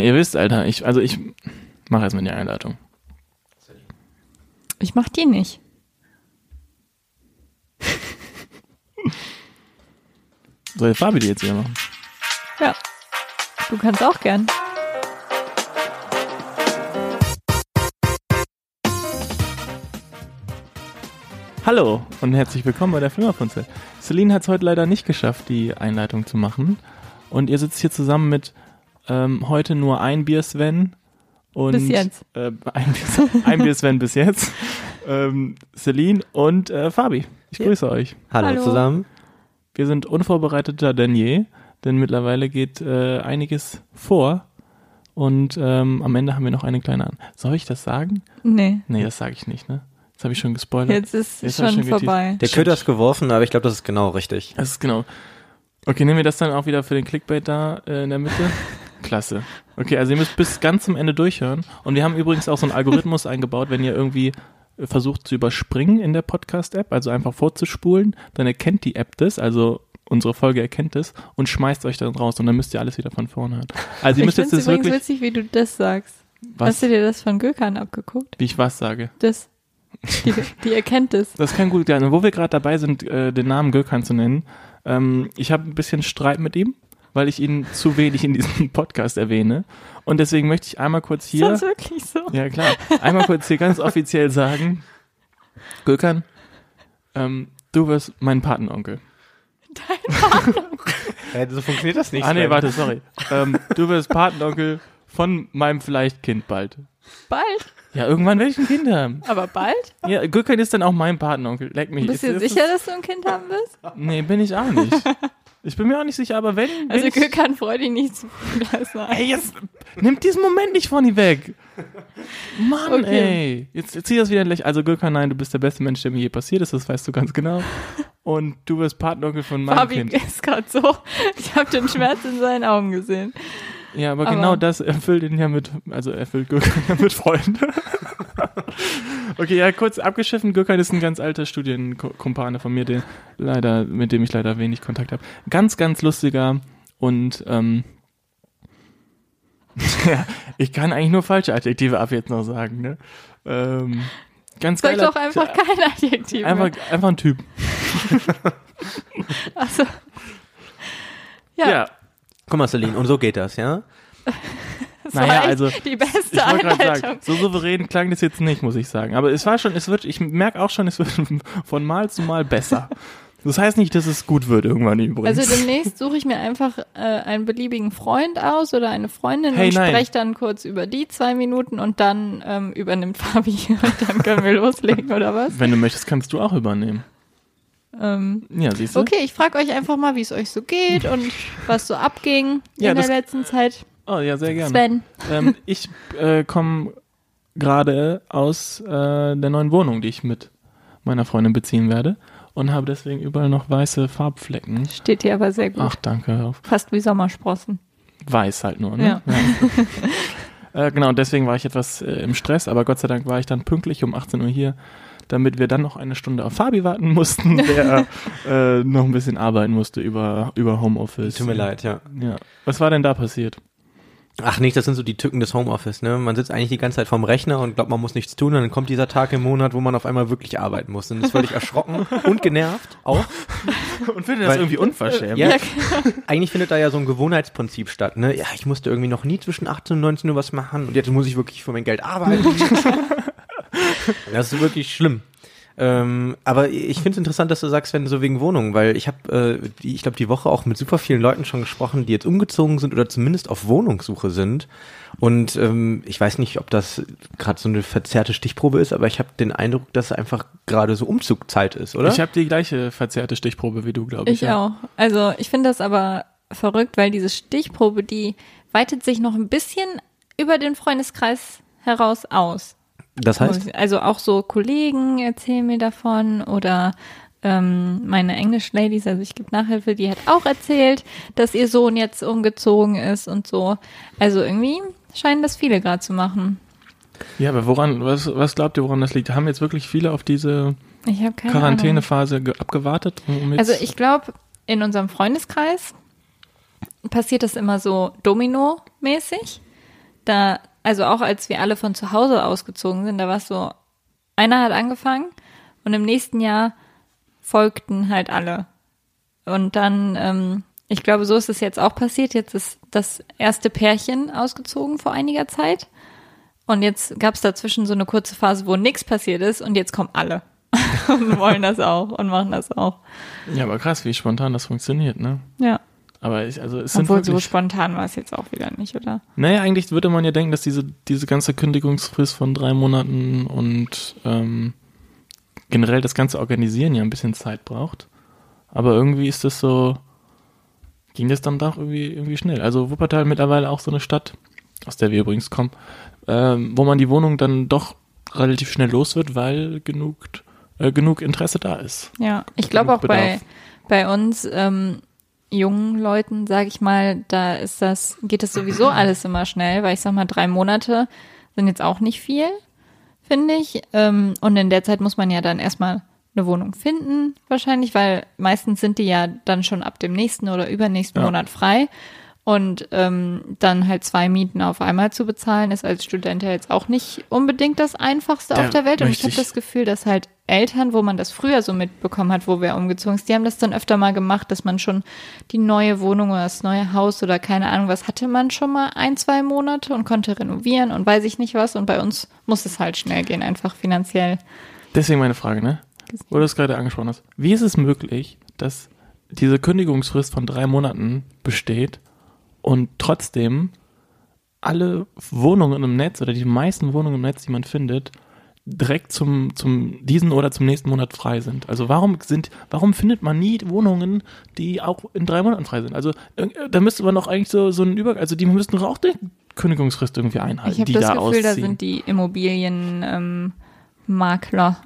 Ja, ihr wisst, Alter, ich, also ich mache erstmal die Einleitung. Ich mach die nicht. Soll Fabi die jetzt hier machen? Ja. Du kannst auch gern. Hallo und herzlich willkommen bei der Flimmerfunzel. Celine hat es heute leider nicht geschafft, die Einleitung zu machen. Und ihr sitzt hier zusammen mit ähm, heute nur ein Bier Sven und Bis jetzt. Äh, ein, Bier, ein Bier Sven bis jetzt. Ähm, Celine und äh, Fabi. Ich Ja. grüße euch. Hallo, Hallo. zusammen. Wir sind unvorbereiteter denn je, denn mittlerweile geht äh, einiges vor. Und ähm, am Ende haben wir noch eine kleine an. Soll ich das sagen? Nee. Nee, das sage ich nicht, ne? Das habe ich schon gespoilert. Jetzt ist Jetzt ich schon schon geteased. vorbei. Der Köder ist geworfen, aber ich glaube, das ist genau richtig. Das ist genau. Okay, nehmen wir das dann auch wieder für den Clickbait da äh, in der Mitte? Klasse. Okay, also ihr müsst bis ganz zum Ende durchhören. Und wir haben übrigens auch so einen Algorithmus eingebaut, wenn ihr irgendwie äh, versucht zu überspringen in der Podcast-App, also einfach vorzuspulen, dann erkennt die App das, also unsere Folge erkennt es und schmeißt euch dann raus und dann müsst ihr alles wieder von vorne hören. Also ihr ich müsst jetzt finde das es übrigens wirklich, witzig, wie du das sagst. Hast was, du dir das von Gökhan abgeguckt? wie ich was sage. Das. Die, die erkennt es. Das kann gut sein. Und wo wir gerade dabei sind, äh, den Namen Gökhan zu nennen, ähm, ich habe ein bisschen Streit mit ihm, weil ich ihn zu wenig in diesem Podcast erwähne. Und deswegen möchte ich einmal kurz Ist hier, das wirklich so? ja klar, einmal kurz hier ganz offiziell sagen, Gökhan, ähm, du wirst mein Patenonkel. Ja, so funktioniert das nicht. ah nee, warte, sorry. ähm, du wirst Patenonkel von meinem vielleicht Kind bald. Bald. Ja, irgendwann werde ich ein Kind haben. Aber bald? Ja, Gökhan ist dann auch mein Patenonkel. Leck mich. Bist du Ist- ist sicher, dass du ein Kind haben wirst? Nee, bin ich auch nicht. Ich bin mir auch nicht sicher, aber wenn. Also ich, Gökhan freut dich nicht zu war- Ey, jetzt nimmt diesen Moment nicht von ihm weg. Mann, Okay. ey. Jetzt, jetzt zieh das wieder lächeln. Also, Gökhan, nein, du bist der beste Mensch, der mir je passiert ist, das weißt du ganz genau. Und du wirst Patenonkel von meinem Fabi Kind. ist gerade so. Ich habe den Schmerz in seinen Augen gesehen. Ja, aber, aber- genau das erfüllt ihn ja mit, also erfüllt Gökhan ja mit Freunden. Okay, ja, kurz abgeschiffen. Gökhan ist ein ganz alter Studienkumpane von mir, den leider, mit dem ich leider wenig Kontakt habe. Ganz, ganz lustiger und ähm, ja, ich kann eigentlich nur falsche Adjektive ab jetzt noch sagen, ne? Ähm, ganz Sag doch einfach kein Adjektiv. einfach, mehr. einfach ein Typ. Achso. Ja, Ja, Guck mal, Celine, und so geht das, ja? das naja, also die beste Ich wollte gerade Einleitung. sagen, so souverän klang das jetzt nicht, muss ich sagen. Aber es war schon, es wird, ich merke auch schon, es wird von Mal zu Mal besser. Das heißt nicht, dass es gut wird irgendwann übrigens. Also demnächst suche ich mir einfach äh, einen beliebigen Freund aus oder eine Freundin Hey, und spreche dann kurz über die zwei Minuten und dann ähm, übernimmt Fabi und dann können wir loslegen oder was? Wenn du möchtest, kannst du auch übernehmen. Ähm, Ja, siehst du? okay, ich frage euch einfach mal, wie es euch so geht und was so abging Ja, in der letzten Zeit. Oh, ja, sehr gerne. Sven, Ähm, ich äh, komme gerade aus äh, der neuen Wohnung, die ich mit meiner Freundin beziehen werde und habe deswegen überall noch weiße Farbflecken. steht hier aber sehr gut. Ach, danke. Fast wie Sommersprossen. Weiß halt nur, ne? Ja. äh, genau, deswegen war ich etwas äh, im Stress, aber Gott sei Dank war ich dann pünktlich um 18 Uhr hier, damit wir dann noch eine Stunde auf Fabi warten mussten, der äh, noch ein bisschen arbeiten musste über, über Homeoffice. Tut mir leid, ja. Ja. Was war denn da passiert? Ach nicht, das sind so die Tücken des Homeoffice, ne? Man sitzt eigentlich die ganze Zeit vorm Rechner und glaubt, man muss nichts tun, und dann kommt dieser Tag im Monat, wo man auf einmal wirklich arbeiten muss. Und ist völlig erschrocken und genervt auch. Und finde das irgendwie unverschämt. Ja, eigentlich findet da ja so ein Gewohnheitsprinzip statt, ne? Ja, ich musste irgendwie noch nie zwischen 18 und 19 Uhr was machen und jetzt muss ich wirklich für mein Geld arbeiten. das ist wirklich schlimm. Ähm, aber ich finde es interessant, dass du sagst, wenn so wegen Wohnungen, weil ich habe, äh, ich glaube, die Woche auch mit super vielen Leuten schon gesprochen, die jetzt umgezogen sind oder zumindest auf Wohnungssuche sind. Und ähm, ich weiß nicht, ob das gerade so eine verzerrte Stichprobe ist, aber ich habe den Eindruck, dass einfach gerade so Umzugzeit ist, oder? Ich habe die gleiche verzerrte Stichprobe wie du, glaube ich. Ich auch. Also ich finde das aber verrückt, weil diese Stichprobe, die weitet sich noch ein bisschen über den Freundeskreis heraus aus. Das heißt, Also auch so Kollegen erzählen mir davon oder ähm, meine Englisch-Ladies, also ich gebe Nachhilfe, die hat auch erzählt, dass ihr Sohn jetzt umgezogen ist und so. Also irgendwie scheinen das viele gerade zu machen. Ja, aber woran, was, was glaubt ihr, woran das liegt? Haben jetzt wirklich viele auf diese. Quarantänephase ge- abgewartet? Um Also ich glaube, in unserem Freundeskreis passiert das immer so Domino-mäßig. da, also auch als wir alle von zu Hause ausgezogen sind, da war es so, einer hat angefangen und im nächsten Jahr folgten halt alle. Und dann, ähm, ich glaube, so ist es jetzt auch passiert. Jetzt ist das erste Pärchen ausgezogen vor einiger Zeit. Und jetzt gab es dazwischen so eine kurze Phase, wo nichts passiert ist und jetzt kommen alle und wollen das auch und machen das auch. Ja, aber krass, wie spontan das funktioniert, ne? Ja. Aber ich, also es sind Obwohl so wirklich, spontan war es jetzt auch wieder nicht, oder? naja, eigentlich würde man ja denken, dass diese, diese ganze Kündigungsfrist von drei Monaten und ähm, generell das ganze Organisieren ja ein bisschen Zeit braucht. Aber irgendwie ist das so, ging das dann doch irgendwie, irgendwie schnell. Also Wuppertal mittlerweile auch so eine Stadt, aus der wir übrigens kommen, ähm, wo man die Wohnung dann doch relativ schnell los wird, weil genug, äh, genug Interesse da ist. Ja, ich glaube auch bei, bei uns ähm, jungen Leuten, sage ich mal, da ist das, geht das sowieso alles immer schnell, weil ich sag mal, drei Monate sind jetzt auch nicht viel, finde ich. Ähm, und in der Zeit muss man ja dann erstmal eine Wohnung finden, wahrscheinlich, weil meistens sind die ja dann schon ab dem nächsten oder übernächsten Ja. Monat frei. Und ähm, dann halt zwei Mieten auf einmal zu bezahlen, ist als Student ja jetzt auch nicht unbedingt das Einfachste Da auf der Welt. Und ich habe das Gefühl, dass halt Eltern, wo man das früher so mitbekommen hat, wo wir umgezogen sind, die haben das dann öfter mal gemacht, dass man schon die neue Wohnung oder das neue Haus oder keine Ahnung, was hatte man schon mal ein, zwei Monate und konnte renovieren und weiß ich nicht was. Und bei uns muss es halt schnell gehen, einfach finanziell. Deswegen meine Frage, ne? Wo du es gerade angesprochen hast. Wie ist es möglich, dass diese Kündigungsfrist von drei Monaten besteht und trotzdem alle Wohnungen im Netz oder die meisten Wohnungen im Netz, die man findet, direkt zum, zum diesen oder zum nächsten Monat frei sind. Also warum sind, warum findet man nie Wohnungen, die auch in drei Monaten frei sind? Also äh, da müsste man doch eigentlich so, so einen Über, also die müssten doch auch die Kündigungsfrist irgendwie einhalten, Ich habe das da Gefühl, ausziehen. da sind die Immobilien ähm,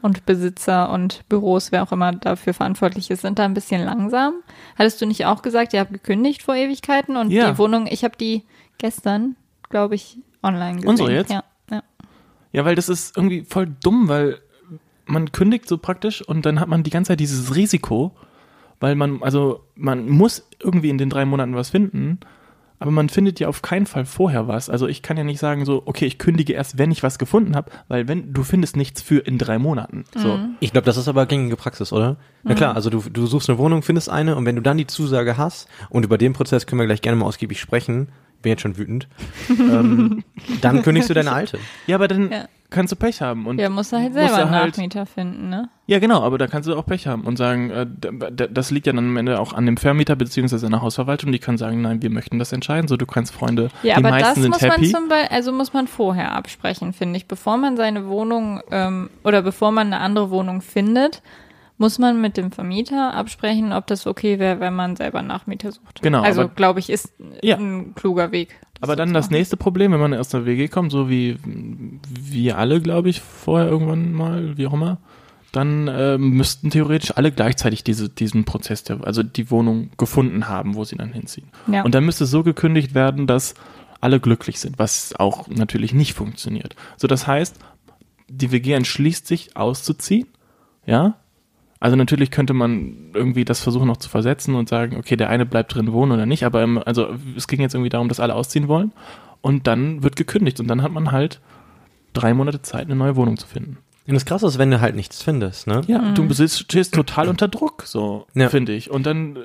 und Besitzer und Büros, wer auch immer dafür verantwortlich ist, sind da ein bisschen langsam. Hattest du nicht auch gesagt, ihr habt gekündigt vor Ewigkeiten und Ja. die Wohnung, ich habe die gestern, glaube ich, online gesehen. Unsere jetzt? Ja, ja. Weil das ist irgendwie voll dumm, weil man kündigt so praktisch und dann hat man die ganze Zeit dieses Risiko, weil man, also man muss irgendwie in den drei Monaten was finden, aber man findet ja auf keinen Fall vorher was. Also ich kann ja nicht sagen so, okay, ich kündige erst, wenn ich was gefunden habe, weil wenn du findest nichts für in drei Monaten. So. Ich glaube, das ist aber gängige Praxis, oder? Na klar, also du, du suchst eine Wohnung, findest eine und wenn du dann die Zusage hast, und über den Prozess können wir gleich gerne mal ausgiebig sprechen, bin jetzt schon wütend, ähm, dann kündigst du deine alte. Ja, aber dann Ja. kannst du Pech haben und Ja, musst du halt selber einen halt- Nachmieter finden, ne? Ja, genau, aber da kannst du auch Pech haben und sagen, äh, das liegt ja dann am Ende auch an dem Vermieter beziehungsweise an der Hausverwaltung, die können sagen, nein, wir möchten das entscheiden, so du kannst Freunde, Ja, die aber meisten das sind muss happy. man zum Beispiel, also muss man vorher absprechen, finde ich. Bevor man seine Wohnung ähm, oder bevor man eine andere Wohnung findet, muss man mit dem Vermieter absprechen, ob das okay wäre, wenn man selber Nachmieter sucht. Genau, Also glaube ich, ist Ja. ein kluger Weg. Aber dann das machen. nächste Problem, wenn man aus der WG kommt, so wie wir alle, glaube ich, vorher irgendwann mal, wie auch immer, dann äh, müssten theoretisch alle gleichzeitig diese, diesen Prozess, der, also die Wohnung gefunden haben, wo sie dann hinziehen. Ja. Und dann müsste so gekündigt werden, dass alle glücklich sind, was auch natürlich nicht funktioniert. So, das heißt, die WG entschließt sich auszuziehen, ja. Also natürlich könnte man irgendwie das versuchen noch zu versetzen und sagen, okay, der eine bleibt drin wohnen oder nicht, aber im, also es ging jetzt irgendwie darum, dass alle ausziehen wollen und dann wird gekündigt und dann hat man halt drei Monate Zeit, eine neue Wohnung zu finden. Und das Krasse ist, wenn du halt nichts findest, ne? Ja, du besitzt, stehst total unter Druck, so Ja. finde ich. Und dann äh,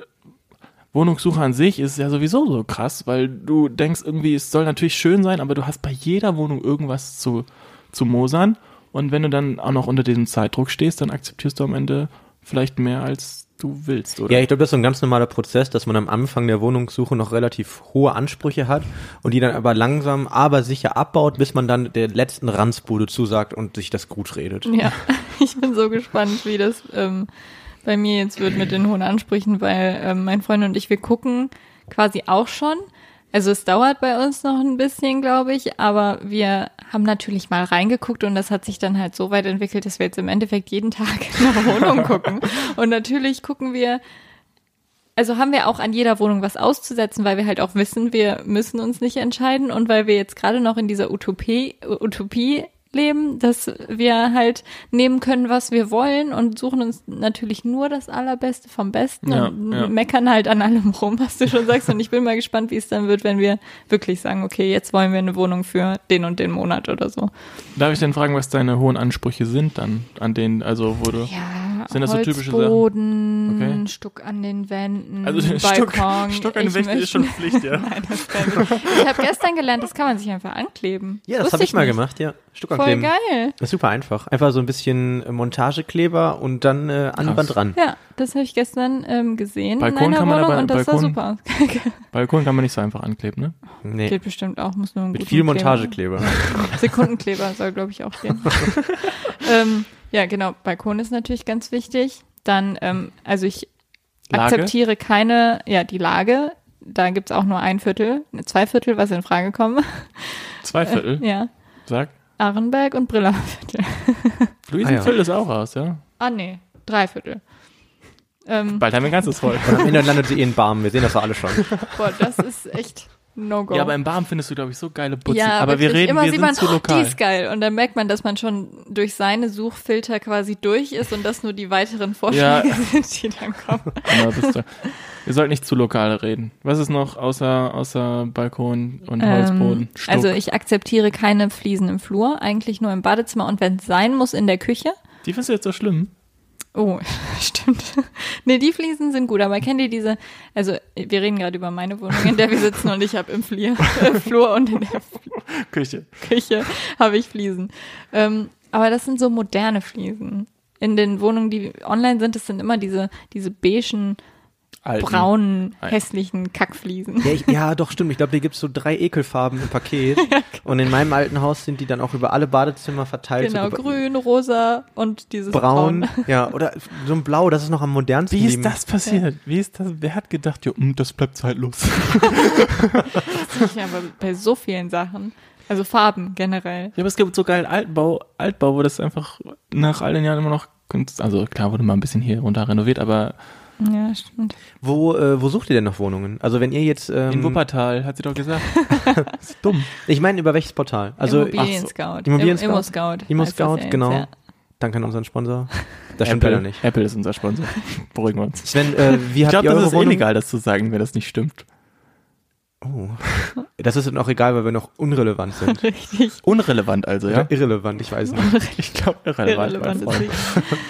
Wohnungssuche an sich ist ja sowieso so krass, weil du denkst irgendwie, es soll natürlich schön sein, aber du hast bei jeder Wohnung irgendwas zu, zu mosern. Und wenn du dann auch noch unter diesem Zeitdruck stehst, dann akzeptierst du am Ende vielleicht mehr, als du willst, oder? Ja, ich glaube, das ist so ein ganz normaler Prozess, dass man am Anfang der Wohnungssuche noch relativ hohe Ansprüche hat und die dann aber langsam, aber sicher abbaut, bis man dann der letzten Ranzbude zusagt und sich das gut redet. Ja, ich bin so gespannt, wie das ähm, bei mir jetzt wird mit den hohen Ansprüchen, weil ähm, mein Freund und ich, wir gucken quasi auch schon. Also es dauert bei uns noch ein bisschen, glaube ich, aber wir haben natürlich mal reingeguckt und das hat sich dann halt so weit entwickelt, dass wir jetzt im Endeffekt jeden Tag nach Wohnungen gucken. Und natürlich gucken wir, also haben wir auch an jeder Wohnung was auszusetzen, weil wir halt auch wissen, wir müssen uns nicht entscheiden und weil wir jetzt gerade noch in dieser Utopie, Utopie leben, dass wir halt nehmen können, was wir wollen und suchen uns natürlich nur das Allerbeste vom Besten Ja, und ja. meckern halt an allem rum, was du schon sagst. Und ich bin mal gespannt, wie es dann wird, wenn wir wirklich sagen, okay, jetzt wollen wir eine Wohnung für den und den Monat oder so. Darf ich denn fragen, was deine hohen Ansprüche sind dann an denen, also wo du. Ja, Sind das so typische Sachen? Boden, Okay. Stuck an den Wänden, Also Stuck, Balkon. Stuck an den Ich Wänden ist schon Pflicht, ja. Nein, das kann ich. Ich habe gestern gelernt, das kann man sich einfach ankleben. Ja, das habe ich mal nicht. gemacht, ja. Stuck Voll ankleben. geil. Das ist super einfach. Einfach so ein bisschen äh, Montagekleber und dann äh, an. Wand ran. Ja, das habe ich gestern ähm, gesehen Balkon in einer kann man Wohnung aber- und das sah Balkon- super aus. Balkon kann man nicht so einfach ankleben, ne? Nee. Geht bestimmt auch, muss nur ein Mit guten viel Kleber- Montagekleber. Sekundenkleber soll, glaube ich, auch gehen. ähm, ja, genau. Balkon ist natürlich ganz wichtig. Dann, ähm, also ich Lage? akzeptiere keine, ja, die Lage. Da gibt's auch nur ein Viertel, zwei Viertel, was in Frage kommen. Zwei Viertel. Ja. Sag. Arenberg und Brillerviertel. Luisenviertel Ah, ja. ist auch aus, ja. Ah, nee, drei Viertel. Ähm, Bald haben wir ein ganzes voll. Und am Ende landet sie eh in Barmen. Wir sehen das doch alle schon. boah, das ist echt No-Go. Ja, aber im Barm findest du, glaube ich, so geile Putzen. Ja, aber wir reden, Immer wir sieht sind man, zu oh, lokal. Die ist geil. Und dann merkt man, dass man schon durch seine Suchfilter quasi durch ist und dass nur die weiteren Vorschläge Ja. sind, die dann kommen. Genau, das da. Wir sollten nicht zu lokal reden. Was ist noch außer, außer Balkon und Holzboden? Ähm, Stuck. also ich akzeptiere keine Fliesen im Flur, eigentlich nur im Badezimmer und wenn es sein muss, in der Küche. Die findest du jetzt so schlimm? Oh, stimmt. nee, die Fliesen sind gut, aber kennt ihr diese, also wir reden gerade über meine Wohnung, in der wir sitzen und ich habe im Flier, äh, Flur und in der Küche. Küche habe ich Fliesen. Ähm, aber das sind so moderne Fliesen. In den Wohnungen, die online sind, das sind immer diese, diese beigen, Alten. braunen, Alten. hässlichen Kackfliesen. Ja, ich, ja doch, stimmt. Ich glaube, hier gibt's so drei Ekelfarben im Paket. Und in meinem alten Haus sind die dann auch über alle Badezimmer verteilt. Genau, so grün, rosa und dieses Braun, braun. ja, oder so ein Blau, das ist noch am modernsten. Wie ist das passiert? Wie ist das? Wer hat gedacht, jo, mm, das bleibt zeitlos? Ja, aber bei so vielen Sachen. Also Farben generell. Ja, aber es gibt so geil Altbau, Altbau, wo das einfach nach all den Jahren immer noch, kunst- also klar wurde mal ein bisschen hier runter renoviert, aber Ja, stimmt. Wo, äh, wo sucht ihr denn noch Wohnungen? Also wenn ihr jetzt, ähm, in Wuppertal, hat sie doch gesagt. das ist dumm. ich meine, über welches Portal? Also Immobilien so. Scout. Immobilien Im- Immo Scout? Scout. Immo Scout, genau. Ja. danke an unseren Sponsor. Das stimmt Apple, leider nicht. Apple ist unser Sponsor. Beruhigen wir uns. Sven, äh, wie Ich glaube, das ist Wohnung? illegal, das zu sagen, wenn das nicht stimmt. Oh. Das ist dann auch egal, weil wir noch unrelevant sind. Richtig. Unrelevant also, ja? Oder irrelevant, ich weiß nicht. Ich glaube, irrelevant, Irrelevant mein Freund.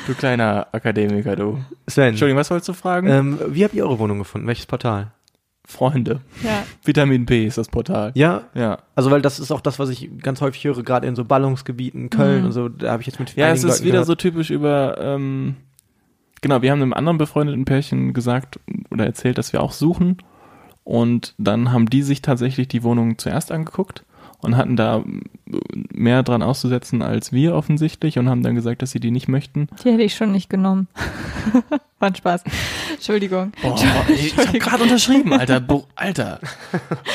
Du kleiner Akademiker, du. Sven, Entschuldigung, was wolltest du fragen? ähm, wie habt ihr eure Wohnung gefunden? Welches Portal? Freunde. Ja. Vitamin B ist das Portal. Ja, Ja. also weil das ist auch das, was ich ganz häufig höre, gerade in so Ballungsgebieten, Köln Mhm. und so, da habe ich jetzt mit Ja, es ist Leuten wieder gehört. so typisch über, ähm, genau, wir haben einem anderen befreundeten Pärchen gesagt oder erzählt, dass wir auch suchen. Und dann haben die sich tatsächlich die Wohnung zuerst angeguckt und hatten da mehr dran auszusetzen als wir offensichtlich und haben dann gesagt, dass sie die nicht möchten. Die hätte ich schon nicht genommen. War ein Spaß. Entschuldigung. Boah, ich habe gerade unterschrieben, Alter. Bo Alter.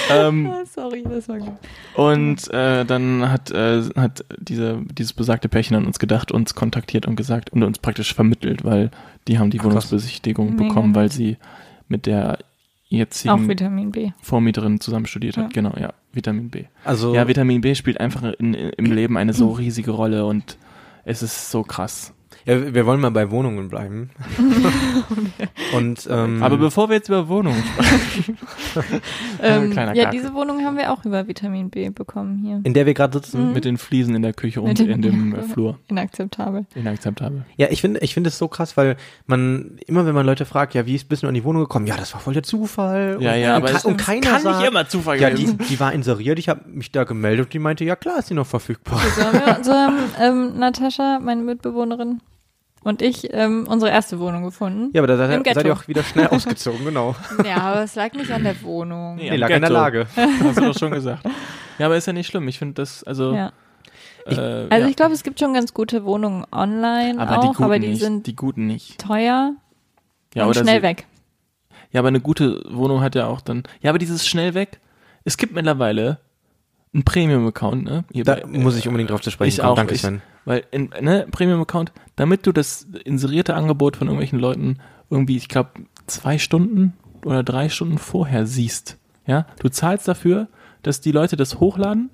ähm, Ah, Sorry, das war gut. Und äh, dann hat, äh, hat diese, dieses besagte Pärchen an uns gedacht, uns kontaktiert und gesagt und uns praktisch vermittelt, weil die haben die Ach, Wohnungsbesichtigung Mega bekommen, weil sie mit der jetzigen Vitamin B. Vormieterin zusammen studiert hat. Ja. Genau, ja, Vitamin B. Also, Ja, Vitamin B spielt einfach in, in, im Leben eine so riesige Rolle und es ist so krass. ja, wir wollen mal bei Wohnungen bleiben. und ähm, Aber bevor wir jetzt über Wohnungen sprechen, Ähm, ja, diese Wohnung haben wir auch über Vitamin B bekommen hier. in der wir gerade sitzen, Mhm. mit den Fliesen in der Küche und in dem ja. äh, Flur. Inakzeptabel. Inakzeptabel. Ja, ich finde, ich finde es so krass, weil man immer, wenn man Leute fragt, ja, wie ist bist du an die Wohnung gekommen? Ja, das war voll der Zufall. Ja, und, ja, und, aber ke- es und keiner sagt, Zufall ja, die, die war inseriert. Ich habe mich da gemeldet und die meinte, ja klar, ist die noch verfügbar. So haben wir, so haben ähm, Natascha, meine Mitbewohnerin, und ich ähm, unsere erste Wohnung gefunden. Ja, aber da seid, Ghetto. seid ihr auch wieder schnell ausgezogen, genau. Ja, aber es lag nicht an der Wohnung. Nee, Nee, lag in der Ghetto. Lage. Hast du doch schon gesagt. Ja, aber ist ja nicht schlimm. Ich finde das, also. Ja. Ich- äh, Also ja. ich glaube, es gibt schon ganz gute Wohnungen online aber auch, die aber die nicht. sind die guten nicht. teuer Ja, und oder schnell sie, weg. Ja, aber eine gute Wohnung hat ja auch dann. Ja, aber dieses schnell weg. Es gibt mittlerweile einen Premium-Account, ne? Hier Da bei- muss ich unbedingt drauf zu sprechen ich kommen. auch. Danke, ich, Sven. Weil, in, ne, Premium-Account, damit du das inserierte Angebot von irgendwelchen Leuten irgendwie, ich glaube, zwei Stunden oder drei Stunden vorher siehst. Ja, du zahlst dafür, dass die Leute das hochladen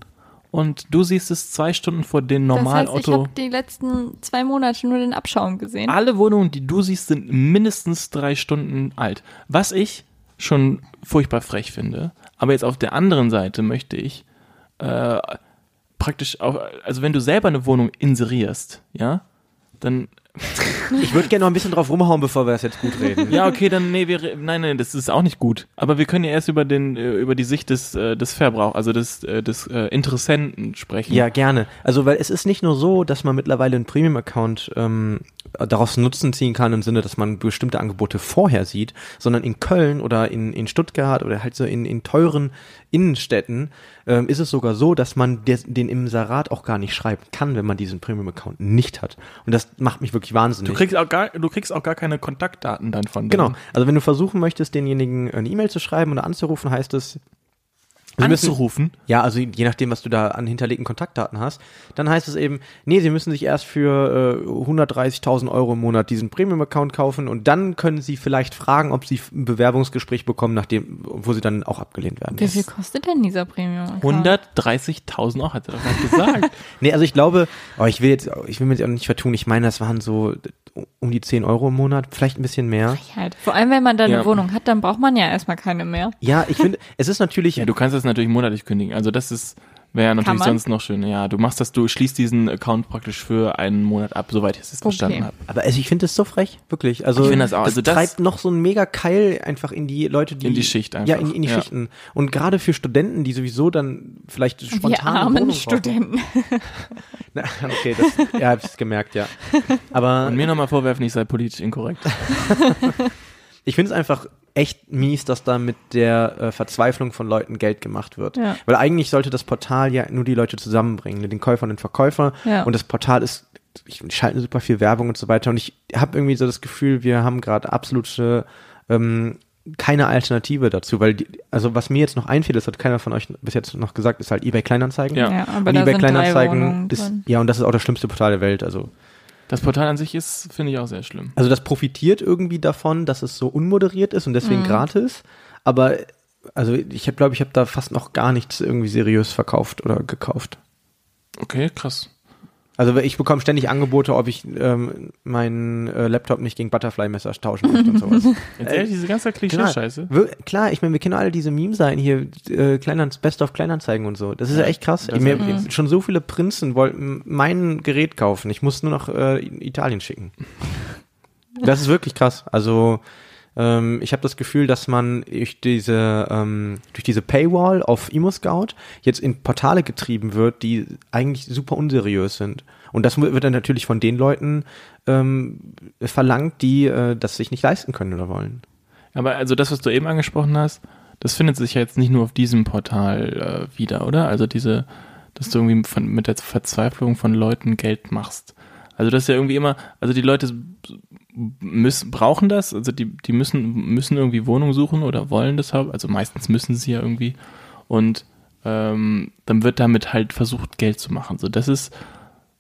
und du siehst es zwei Stunden vor den Das heißt, normalen ich Otto. habe die letzten zwei Monate nur den Abschaum gesehen. Alle Wohnungen, die du siehst, sind mindestens drei Stunden alt. Was ich schon furchtbar frech finde. Aber jetzt auf der anderen Seite möchte ich äh, praktisch auch, also wenn du selber eine Wohnung inserierst, ja, dann Ich würde gerne noch ein bisschen drauf rumhauen, bevor wir das jetzt gut reden. Ja, okay, dann nee, wir nein, nein, das ist auch nicht gut. Aber wir können ja erst über den äh, über die Sicht des äh, des Verbrauch, also des äh, des Interessenten sprechen. Ja, gerne. Also, weil es ist nicht nur so, dass man mittlerweile einen Premium-Account ähm, daraus Nutzen ziehen kann im Sinne, dass man bestimmte Angebote vorher sieht, sondern in Köln oder in, in Stuttgart oder halt so in, in teuren Innenstädten ähm, ist es sogar so, dass man des, den Inserat auch gar nicht schreiben kann, wenn man diesen Premium-Account nicht hat. Und das macht mich wirklich wahnsinnig. Du kriegst auch gar du kriegst auch gar keine Kontaktdaten dann von Genau. denen. Also wenn du versuchen möchtest, denjenigen eine E-Mail zu schreiben oder anzurufen, heißt es, Sie müssen- Anzurufen. Ja, also je nachdem, was du da an hinterlegten Kontaktdaten hast, dann heißt es eben, nee, Sie müssen sich erst für äh, 130.000 Euro im Monat diesen Premium-Account kaufen und dann können Sie vielleicht fragen, ob Sie ein Bewerbungsgespräch bekommen, nachdem, wo Sie dann auch abgelehnt werden. Wie viel kostet denn dieser Premium? 130.000 auch, hat er doch gerade gesagt. Nee, also ich glaube, oh, ich will jetzt, ich will mir jetzt auch nicht vertun, ich meine, das waren so um die 10 Euro im Monat, vielleicht ein bisschen mehr. Halt. Vor allem, wenn man da eine Ja. Wohnung hat, dann braucht man ja erstmal keine mehr. Ja, ich finde, es ist natürlich, ja, du kannst das natürlich monatlich kündigen. Also das ist wäre natürlich sonst noch schön. Ja, du machst das, du schließt diesen Account praktisch für einen Monat ab, soweit ich es Okay. verstanden habe. aber also ich finde es so frech, wirklich. Also Ich finde das auch. Also das- treibt noch so ein mega Keil einfach in die Leute, die In die Schicht einfach. Ja, in, in die Ja. Schichten. Und gerade für Studenten, die sowieso dann vielleicht spontan eine armen Wohnung. Studenten. Na, okay, das, ja, hab ich gemerkt, ja. Aber Und mir nochmal vorwerfen, ich sei politisch inkorrekt. ich finde es einfach echt mies, dass da mit der äh, Verzweiflung von Leuten Geld gemacht wird. Ja. Weil eigentlich sollte das Portal ja nur die Leute zusammenbringen, den Käufer und den Verkäufer. Ja. Und das Portal ist, ich schalte super viel Werbung und so weiter. Und ich habe irgendwie so das Gefühl, wir haben gerade absolute ähm, keine Alternative dazu, weil die, also was mir jetzt noch einfällt, das hat keiner von euch bis jetzt noch gesagt, ist halt eBay Kleinanzeigen. Ja. Ja, aber und da eBay Kleinanzeigen ist drin. ja und das ist auch das schlimmste Portal der Welt. Also Das Portal an sich ist, finde ich auch sehr schlimm. Also das profitiert irgendwie davon, dass es so unmoderiert ist und deswegen gratis. Aber also ich habe glaube ich habe da fast noch gar nichts irgendwie seriös verkauft oder gekauft. Okay, krass. Also ich bekomme ständig Angebote, ob ich ähm, meinen äh, Laptop nicht gegen Butterfly-Messer tauschen möchte und sowas. Jetzt ehrlich, diese ganze Klischee-Scheiße. Wir- Klar, ich meine, wir kennen alle diese Meme-Seiten hier, äh, Kleinanz Best of Kleinanzeigen und so. Das ist ja, Ja, echt krass. Ich, mir, echt Schon so viele Prinzen wollten mein Gerät kaufen. Ich muss nur noch äh, in Italien schicken. Das ist wirklich krass. Also ähm, ich habe das Gefühl, dass man durch diese ähm, durch diese Paywall auf Imo Scout jetzt in Portale getrieben wird, die eigentlich super unseriös sind. Und das wird dann natürlich von den Leuten ähm, verlangt, die äh, das sich nicht leisten können oder wollen. Aber also das, was du eben angesprochen hast, das findet sich ja jetzt nicht nur auf diesem Portal äh, wieder, oder? Also diese, dass du irgendwie von, mit der Verzweiflung von Leuten Geld machst. Also das ist ja irgendwie immer, also die Leute müssen, brauchen das, also die, die müssen, müssen irgendwie Wohnung suchen oder wollen das haben, also meistens müssen sie ja irgendwie und ähm, dann wird damit halt versucht, Geld zu machen. So, das ist,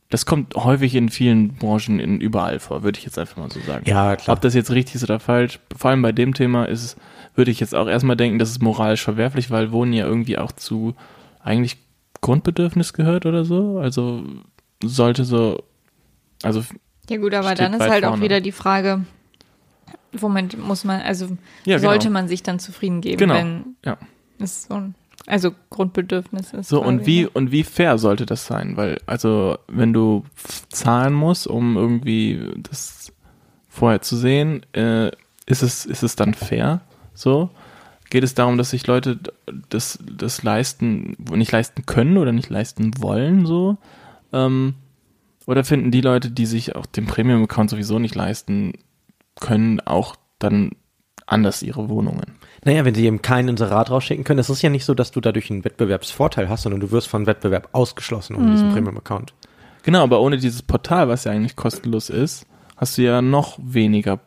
das kommt häufig in vielen Branchen in überall vor, würde ich jetzt einfach mal so sagen. Ja, klar. Ob das jetzt richtig ist oder falsch, vor allem bei dem Thema ist es, würde ich jetzt auch erstmal denken, das ist moralisch verwerflich, weil Wohnen ja irgendwie auch zu eigentlich Grundbedürfnis gehört oder so. Also sollte so, also Ja gut, aber dann ist halt auch vorne. wieder die Frage, womit muss man, also ja, sollte genau. man sich dann zufrieden geben, Genau. wenn Ja. es so ein, also Grundbedürfnis ist. So, und wie, ne? und wie fair sollte das sein? Weil, also, wenn du zahlen musst, um irgendwie das vorher zu sehen, äh, ist es, ist es dann fair? So? Geht es darum, dass sich Leute das, das leisten, nicht leisten können oder nicht leisten wollen, so? Ähm, oder finden die Leute, die sich auch den Premium-Account sowieso nicht leisten können, auch dann anders ihre Wohnungen? Naja, wenn sie eben kein Inserat rausschicken können, es ist ja nicht so, dass du dadurch einen Wettbewerbsvorteil hast, sondern du wirst von Wettbewerb ausgeschlossen um diesen Premium-Account. Genau, aber ohne dieses Portal, was ja eigentlich kostenlos ist, hast du ja noch weniger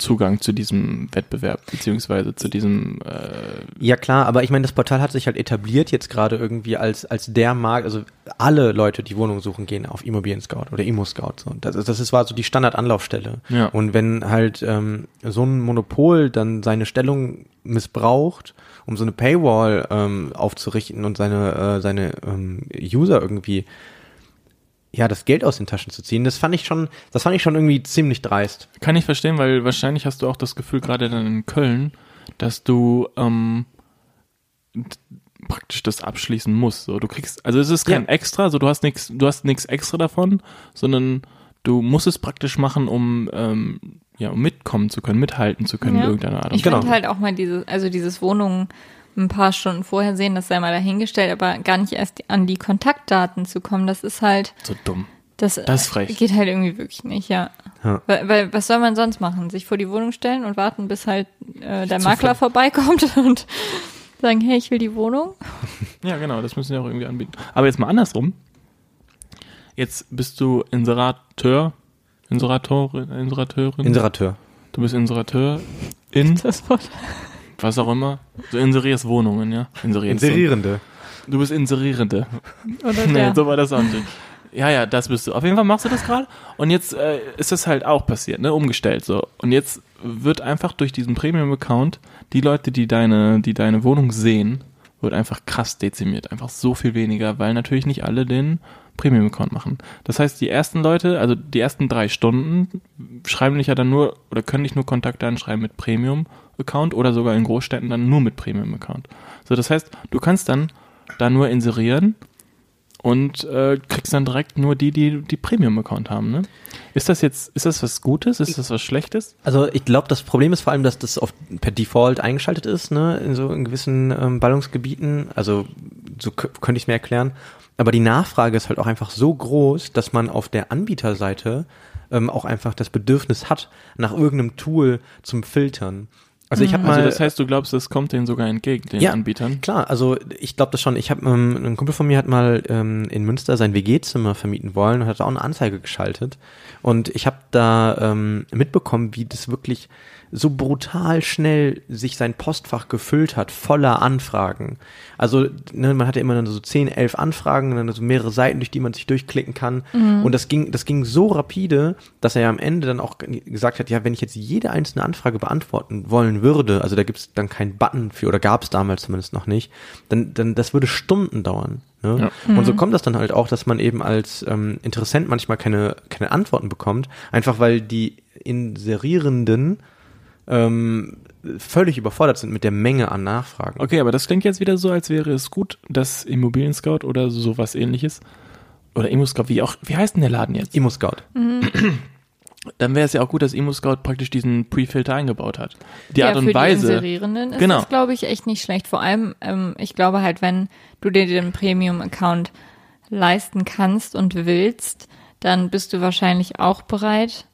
Zugang zu diesem Wettbewerb, beziehungsweise zu diesem äh, Ja klar, aber ich meine, das Portal hat sich halt etabliert jetzt gerade irgendwie als, als der Markt, also alle Leute, die Wohnungen suchen, gehen auf Immobilien Scout oder Immo Scout. So. Das, ist- das ist, war so die Standardanlaufstelle. Ja. Und wenn halt ähm, so ein Monopol dann seine Stellung missbraucht, um so eine Paywall ähm, aufzurichten und seine, äh, seine ähm, User irgendwie ja, das Geld aus den Taschen zu ziehen, das fand ich schon, das fand ich schon irgendwie ziemlich dreist. Kann ich verstehen, weil wahrscheinlich hast du auch das Gefühl, gerade dann in Köln, dass du ähm, praktisch das abschließen musst. So, du kriegst, also es ist kein Ja. Extra, so du hast nichts, du hast nichts extra davon, sondern du musst es praktisch machen, um ähm, ja, um mitkommen zu können, mithalten zu können Ja. in irgendeiner Art und Ich Genau. finde halt auch mal dieses, also dieses Wohnungen ein paar Stunden vorher sehen, das sei mal dahingestellt, aber gar nicht erst an die Kontaktdaten zu kommen, das ist halt, So dumm. das, Das ist frech. geht halt irgendwie wirklich nicht, ja. Ja. Weil, weil was soll man sonst machen? Sich vor die Wohnung stellen und warten, bis halt äh, der Makler vorbeikommt und sagen, hey, ich will die Wohnung. Ja, genau, das müssen wir auch irgendwie anbieten. Aber jetzt mal andersrum. Jetzt bist du Inserateur, Inseratorin, Inserateurin. Inserateur. du bist Inserateur in Das Wort. Was auch immer. Du inserierst Wohnungen, ja? Inserierst Inserierende. Du bist Inserierende. Oder Nee, so war das auch nicht. Ja, ja, das bist du. Auf jeden Fall machst du das gerade. Und jetzt äh, ist das halt auch passiert, ne? Umgestellt so. Und jetzt wird einfach durch diesen Premium-Account die Leute, die deine, die deine Wohnung sehen, wird einfach krass dezimiert. Einfach so viel weniger, weil natürlich nicht alle den Premium-Account machen. Das heißt, die ersten Leute, also die ersten drei Stunden, schreiben dich ja dann nur oder können dich nur Kontakte anschreiben mit Premium-Account oder sogar in Großstädten dann nur mit Premium-Account. So, das heißt, du kannst dann da nur inserieren und äh, kriegst dann direkt nur die, die die Premium-Account haben. Ne? Ist das jetzt, ist das was Gutes? Ist das was Schlechtes? Also ich glaube, das Problem ist vor allem, dass das auf, per Default eingeschaltet ist, ne, in so in gewissen ähm, Ballungsgebieten. Also so könnte ich es mir erklären. Aber die Nachfrage ist halt auch einfach so groß, dass man auf der Anbieterseite ähm, auch einfach das Bedürfnis hat nach irgendeinem Tool zum Filtern. Also ich habe mal Also das heißt, du glaubst, das kommt denen sogar entgegen, den Ja. Anbietern? Klar, also ich glaube das schon. Ich habe ähm, ein Kumpel von mir hat mal ähm, in Münster sein WG-Zimmer vermieten wollen und hat auch eine Anzeige geschaltet. Und ich habe da ähm, mitbekommen, wie das wirklich so brutal schnell sich sein Postfach gefüllt hat, voller Anfragen. Also ne, man hatte immer dann so 10, 11 Anfragen, dann so mehrere Seiten, durch die man sich durchklicken kann. Und das ging, das ging so rapide, dass er ja am Ende dann auch gesagt hat, ja, wenn ich jetzt jede einzelne Anfrage beantworten wollen würde, also da gibt es dann keinen Button für, oder gab es damals zumindest noch nicht, dann, dann das würde Stunden dauern. Ne? Und so kommt das dann halt auch, dass man eben als ähm, Interessent manchmal keine, keine Antworten bekommt, einfach weil die Inserierenden ähm, völlig überfordert sind mit der Menge an Nachfragen. Okay, aber das klingt jetzt wieder so, als wäre es gut, dass Immobilien Scout oder sowas ähnliches oder Immo Scout, wie auch, wie heißt denn der Laden jetzt? Immo Scout. Dann wäre es ja auch gut, dass Immo Scout praktisch diesen Pre-Filter eingebaut hat. Die Art ja, und für Weise. Die Inserierenden ist Genau. das, glaube ich, echt nicht schlecht. Vor allem, ähm, ich glaube halt, wenn du dir den Premium-Account leisten kannst und willst, dann bist du wahrscheinlich auch bereit,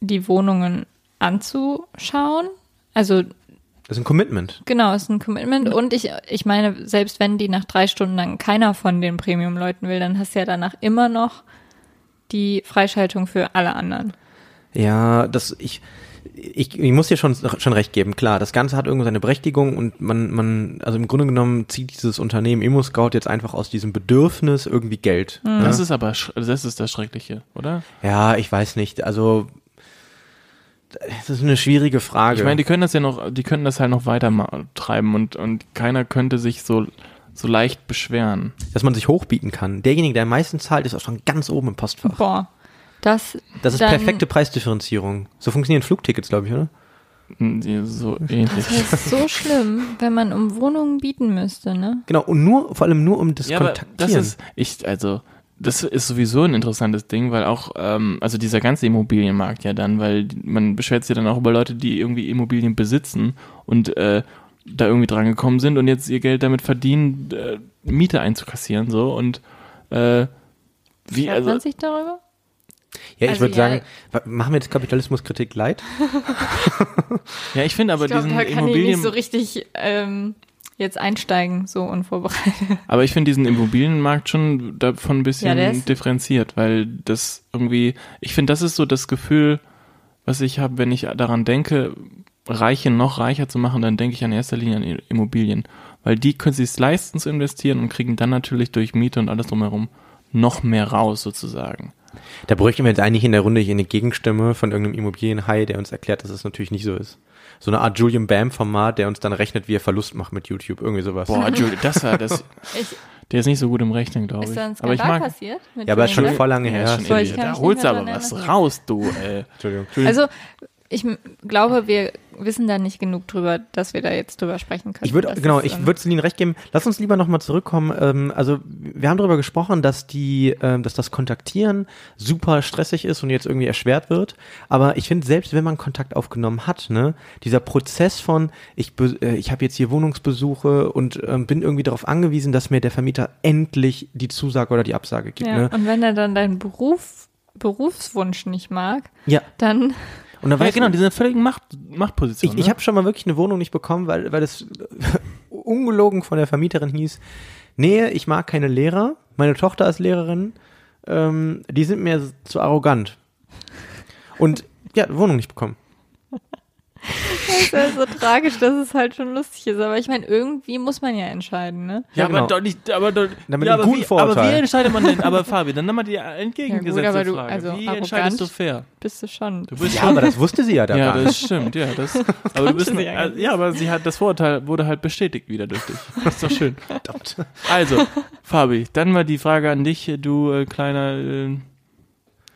die Wohnungen anzuschauen. Also Das ist ein Commitment. genau, ist ein Commitment. Und ich, ich meine, selbst wenn die nach drei Stunden dann keiner von den Premium-Leuten will, dann hast du ja danach immer noch die Freischaltung für alle anderen. Ja, das ich ich, ich muss dir schon schon recht geben. Klar, das Ganze hat irgendwo seine Berechtigung und man man also im Grunde genommen zieht dieses Unternehmen Immo Scout jetzt einfach aus diesem Bedürfnis irgendwie Geld. Das ne? ist aber, das ist das Schreckliche, oder? Ja, ich weiß nicht. Also das ist eine schwierige Frage. Ich meine, die können das ja noch, die können das halt noch weiter treiben und, und keiner könnte sich so, so leicht beschweren. dass man sich hochbieten kann. Derjenige, der am meisten zahlt, ist auch schon ganz oben im Postfach. Boah, das, Das ist dann, perfekte Preisdifferenzierung. So funktionieren Flugtickets, glaube ich, oder? Die- So ähnlich. Das ist so schlimm, wenn man um Wohnungen bieten müsste, ne? Genau, und nur, vor allem nur um das Ja, aber Kontaktieren. das ist, ich, also, das ist sowieso ein interessantes Ding, weil auch, ähm, also dieser ganze Immobilienmarkt ja dann, weil man beschwert sich ja dann auch über Leute, die irgendwie Immobilien besitzen und äh, da irgendwie dran gekommen sind und jetzt ihr Geld damit verdienen, äh, Miete einzukassieren, so und äh, wie, Freut also, man sich darüber? ja, ich also würde ja. sagen, machen wir jetzt Kapitalismuskritik leid? ja, ich finde aber ich glaube, diesen da kann ich Immobilien, nicht so richtig ähm, jetzt einsteigen, so unvorbereitet. aber ich finde diesen Immobilienmarkt schon davon ein bisschen Ja, differenziert, weil das irgendwie, ich finde, das ist so das Gefühl, was ich habe, wenn ich daran denke, Reiche noch reicher zu machen, dann denke ich in erster Linie an Immobilien. Weil die können sich leisten zu investieren und kriegen dann natürlich durch Miete und alles drumherum noch mehr raus sozusagen. Da bräuchten wir jetzt eigentlich in der Runde hier eine Gegenstimme von irgendeinem Immobilienhai, der uns erklärt, dass es natürlich nicht so ist. So eine Art Julian Bam-Format, der uns dann rechnet, wie er Verlust macht mit YouTube. Irgendwie sowas. Boah, Julie, das war das. Ich, Der ist nicht so gut im Rechnen, glaube ist ich. da ein Aber ich Skandal mag. passiert? Mit Ja, aber ist schon Julian voll lange Ja, her. ist schon da holst nicht aber was raus, du, ey. Entschuldigung. Also ich glaube, wir wissen da nicht genug drüber, dass wir da jetzt drüber sprechen können. Ich würde, genau, ist, ich ähm, würde Celine recht geben. Lass uns lieber nochmal zurückkommen. Ähm, also, wir haben darüber gesprochen, dass die, ähm, dass das Kontaktieren super stressig ist und jetzt irgendwie erschwert wird. Aber ich finde, selbst wenn man Kontakt aufgenommen hat, ne, dieser Prozess von, ich, äh, ich habe jetzt hier Wohnungsbesuche und ähm, bin irgendwie darauf angewiesen, dass mir der Vermieter endlich die Zusage oder die Absage gibt. Ja, Ne? und wenn er dann deinen Beruf, Berufswunsch nicht mag, Ja. dann Und dann Ja, weiß genau, diese völligen Macht, Machtposition. Ich, ich ne? habe schon mal wirklich eine Wohnung nicht bekommen, weil, weil es ungelogen von der Vermieterin hieß, nee, ich mag keine Lehrer, meine Tochter ist Lehrerin, ähm, die sind mir zu arrogant. Und ja, Wohnung nicht bekommen. das ist ja so tragisch, dass es halt schon lustig ist. Aber ich meine, irgendwie muss man ja entscheiden, ne? Ja, Ja, genau. aber doch nicht, aber doch, Na, mit ja, aber, guten wie, aber Vorurteil. wie entscheidet man denn, aber Fabi, dann nimm mal die entgegengesetzte Ja, gut, aber du- Frage. also wie entscheidest du fair? Bist du schon. Du bist Ja, schon, aber das wusste sie ja da ja, gar nicht. das stimmt, ja, das, aber du bist, sie ja gar äh, ja, aber sie hat, das Vorurteil wurde halt bestätigt wieder durch dich. Das ist doch schön. Also, Fabi, dann mal die Frage an dich, du äh, kleiner äh,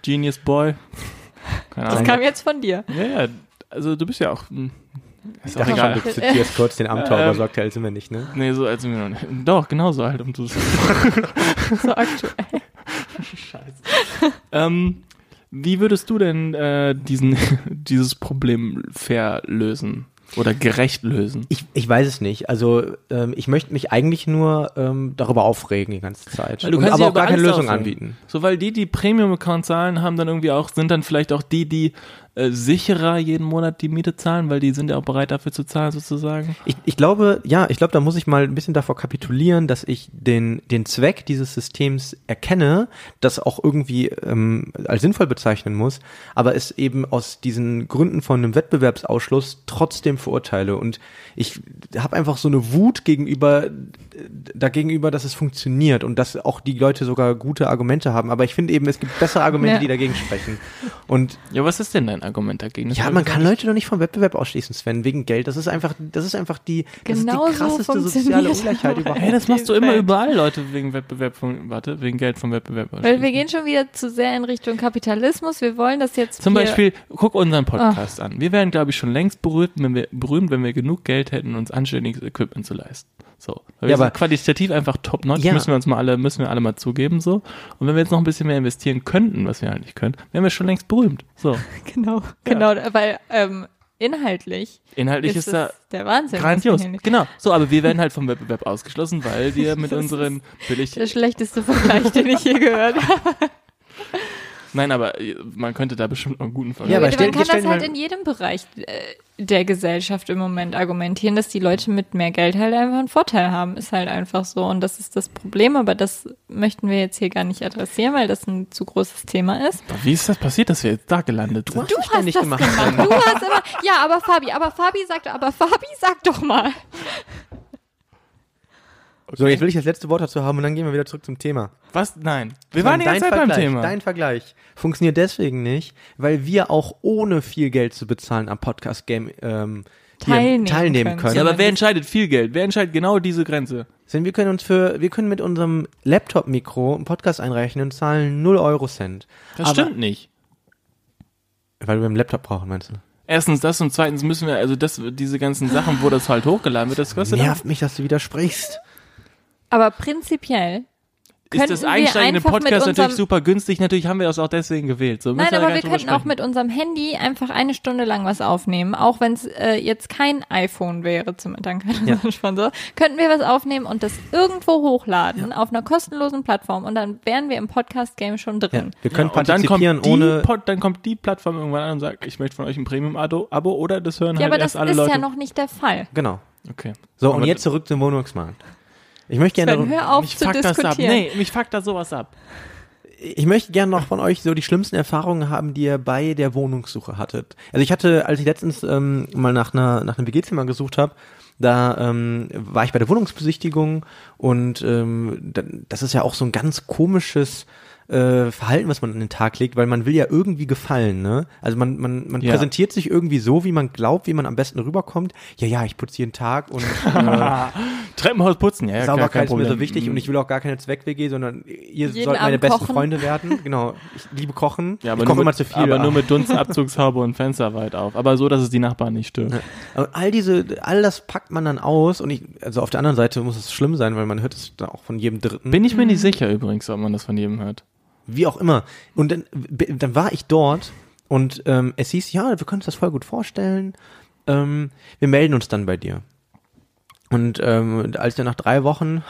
Genius Boy. Keine Das Ahnung. kam jetzt von dir. Ja, ja, also du bist ja auch, hm, ist Ich auch dachte schon, egal. du zitierst kurz den Amtor, Ähm, aber so aktuell sind wir nicht, ne? Nee, so als sind wir noch nicht. Doch, genauso halt, um zu So aktuell. Ähm, wie würdest du denn äh, diesen, dieses Problem fair lösen oder gerecht lösen? Ich, ich weiß es nicht. Also ähm, ich möchte mich eigentlich nur ähm, darüber aufregen die ganze Zeit. Weil du Und kannst aber auch gar über keine Lösung aufregen. anbieten. So, weil die, die Premium-Account zahlen, haben dann irgendwie auch, sind dann vielleicht auch die, die äh, sicherer jeden Monat die Miete zahlen, weil die sind ja auch bereit dafür zu zahlen, sozusagen. Ich, ich glaube, ja, ich glaube, da muss ich mal ein bisschen davor kapitulieren, dass ich den, den Zweck dieses Systems erkenne, das auch irgendwie ähm, als sinnvoll bezeichnen muss, aber es eben aus diesen Gründen von einem Wettbewerbsausschluss trotzdem verurteile. Und ich habe einfach so eine Wut gegenüber, äh, dagegenüber, dass es funktioniert und dass auch die Leute sogar gute Argumente haben. Aber ich finde eben, es gibt bessere Argumente, Ja. die dagegen sprechen. Und Ja, was ist denn dein Argument dagegen? Das ja, man kann. Leute doch nicht vom Wettbewerb ausschließen, Sven, wegen Geld. Das ist einfach, das ist einfach die, das Genau ist die so krasseste soziale funktioniert Ungleichheit überhaupt. Hey, das machst du immer überall, Leute, wegen Wettbewerb von, warte, wegen Geld vom Wettbewerb. Weil wir gehen schon wieder zu sehr in Richtung Kapitalismus. Wir wollen das jetzt Zum hier Beispiel, guck unseren Podcast an. Wir wären, glaube ich, schon längst berühmt wenn, wir, berühmt, wenn wir genug Geld hätten, uns anständiges Equipment zu leisten. So. Weil wir Ja, sind aber- qualitativ einfach top notch, Ja. müssen wir uns mal alle, müssen wir alle mal zugeben, so. Und wenn wir jetzt noch ein bisschen mehr investieren könnten, was wir halt nicht können, wären wir schon längst berühmt. So. Genau, genau, weil ähm, inhaltlich Inhaltlich ist, ist, da der Wahnsinn. grandios. Genau. So, aber wir werden halt vom Wettbewerb ausgeschlossen, weil wir mit Das unseren billig, Der schlechteste Vergleich, den ich je gehört habe. Nein, aber äh, man könnte da bestimmt noch einen guten Vergleich. Ja, aber man kann das halt in jedem Bereich äh, der Gesellschaft im Moment argumentieren, dass die Leute mit mehr Geld halt einfach einen Vorteil haben. Ist halt einfach so. Und das ist das Problem, aber das möchten wir jetzt hier gar nicht adressieren, weil das ein zu großes Thema ist. Wie ist das passiert, dass wir jetzt da gelandet sind? Du hast das das gemacht. Du hast immer, ja, aber Fabi, aber Fabi sagt, aber Fabi, sag doch mal. So, jetzt will ich das letzte Wort dazu haben und dann gehen wir wieder zurück zum Thema. Was? Nein. Wir waren die ganze Zeit beim Vergleich, Thema. Dein Vergleich funktioniert deswegen nicht, weil wir auch ohne viel Geld zu bezahlen am Podcast-Game ähm, Teilnehmen teilnehmen können. können. ja, aber wer entscheidet viel Geld? Wer entscheidet genau diese Grenze? Denn wir können uns für, wir können mit unserem Laptop-Mikro einen Podcast einreichen und zahlen 0 Euro Cent. Das Aber- stimmt nicht. Weil wir einen Laptop brauchen, meinst du? Erstens das und zweitens müssen wir, also das, diese ganzen Sachen, wo das halt hochgeladen wird, das kostet Nervt mich, dass du widersprichst. Aber prinzipiell ist das wir Einsteigen in den einfach mit Podcast natürlich super günstig. Natürlich haben wir das auch deswegen gewählt. So, Nein, aber wir könnten auch sprechen. mit unserem Handy einfach eine Stunde lang was aufnehmen, auch wenn es äh, jetzt kein iPhone wäre, zum Dank an Ja. unseren Sponsor, könnten wir was aufnehmen und das irgendwo hochladen auf einer kostenlosen Plattform und dann wären wir im Podcast-Game schon Ja, drin. wir können ja, und dann kommt, partizipieren die ohne. Pod, dann kommt die Plattform irgendwann an und sagt, ich möchte von euch ein Premium-Abo Abo, oder das hören Ja, halt aber erst das alle ist Leute. ja noch nicht der Fall. Genau. okay. So, Aber und jetzt zurück zum Wohnungsmarkt. Ich möchte gerne. Sven, hör auf mich zu fuckt das ab. diskutieren. Nee, mich fuckt da sowas ab. ich möchte gerne noch von euch so die schlimmsten Erfahrungen haben, die ihr bei der Wohnungssuche hattet. Also ich hatte, als ich letztens ähm, mal nach einer nach einem WG-Zimmer gesucht habe, da ähm, war ich bei der Wohnungsbesichtigung und ähm, da- das ist ja auch so ein ganz komisches äh, Verhalten, was man an den Tag legt, weil man will ja irgendwie gefallen, ne? Also man, man, man Ja. präsentiert sich irgendwie so, wie man glaubt, wie man am besten rüberkommt. Ja, ja, ich putze jeden Tag und äh, Treppenhaus putzen, ja, ja klar, Sauberkeit kein ist mir so Problem. wichtig und ich will auch gar keine Zweck-WG, sondern ihr Jeden sollt meine Abend besten kochen. Freunde werden. Genau, ich liebe kochen. ja, aber ich nur koche immer mit, zu viel. aber nur ah. mit Dunstabzugshaube und Fenster weit auf. Aber so, dass es die Nachbarn nicht stört. Aber all diese, all das packt man dann aus und ich, also auf der anderen Seite muss es schlimm sein, weil man hört es dann auch von jedem Dritten. Bin ich mir nicht sicher übrigens, ob man das von jedem hört. Wie auch immer. Und dann, dann war ich dort und ähm, es hieß, ja, wir können uns das voll gut vorstellen. Ähm, wir melden uns dann bei dir. Und ähm, als ich dann nach drei Wochen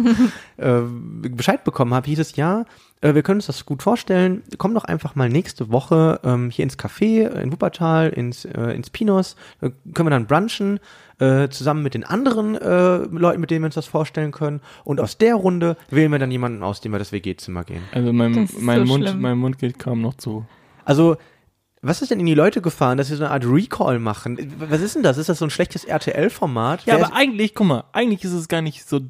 äh, Bescheid bekommen habe, hieß es, ja, äh, wir können uns das gut vorstellen. Komm doch einfach mal nächste Woche ähm, hier ins Café in Wuppertal, ins, äh, ins Pinos. Da können wir dann brunchen, äh, zusammen mit den anderen äh, Leuten, mit denen wir uns das vorstellen können. Und aus der Runde wählen wir dann jemanden aus, dem wir das WG-Zimmer gehen. Also mein, mein, so Mund, schlimm. mein Mund geht kaum noch zu. Also, was ist denn in die Leute gefahren, dass sie so eine Art Recall machen? Was ist denn das? Ist das so ein schlechtes RTL-Format? Ja, Wer aber eigentlich, guck mal, eigentlich ist es gar nicht so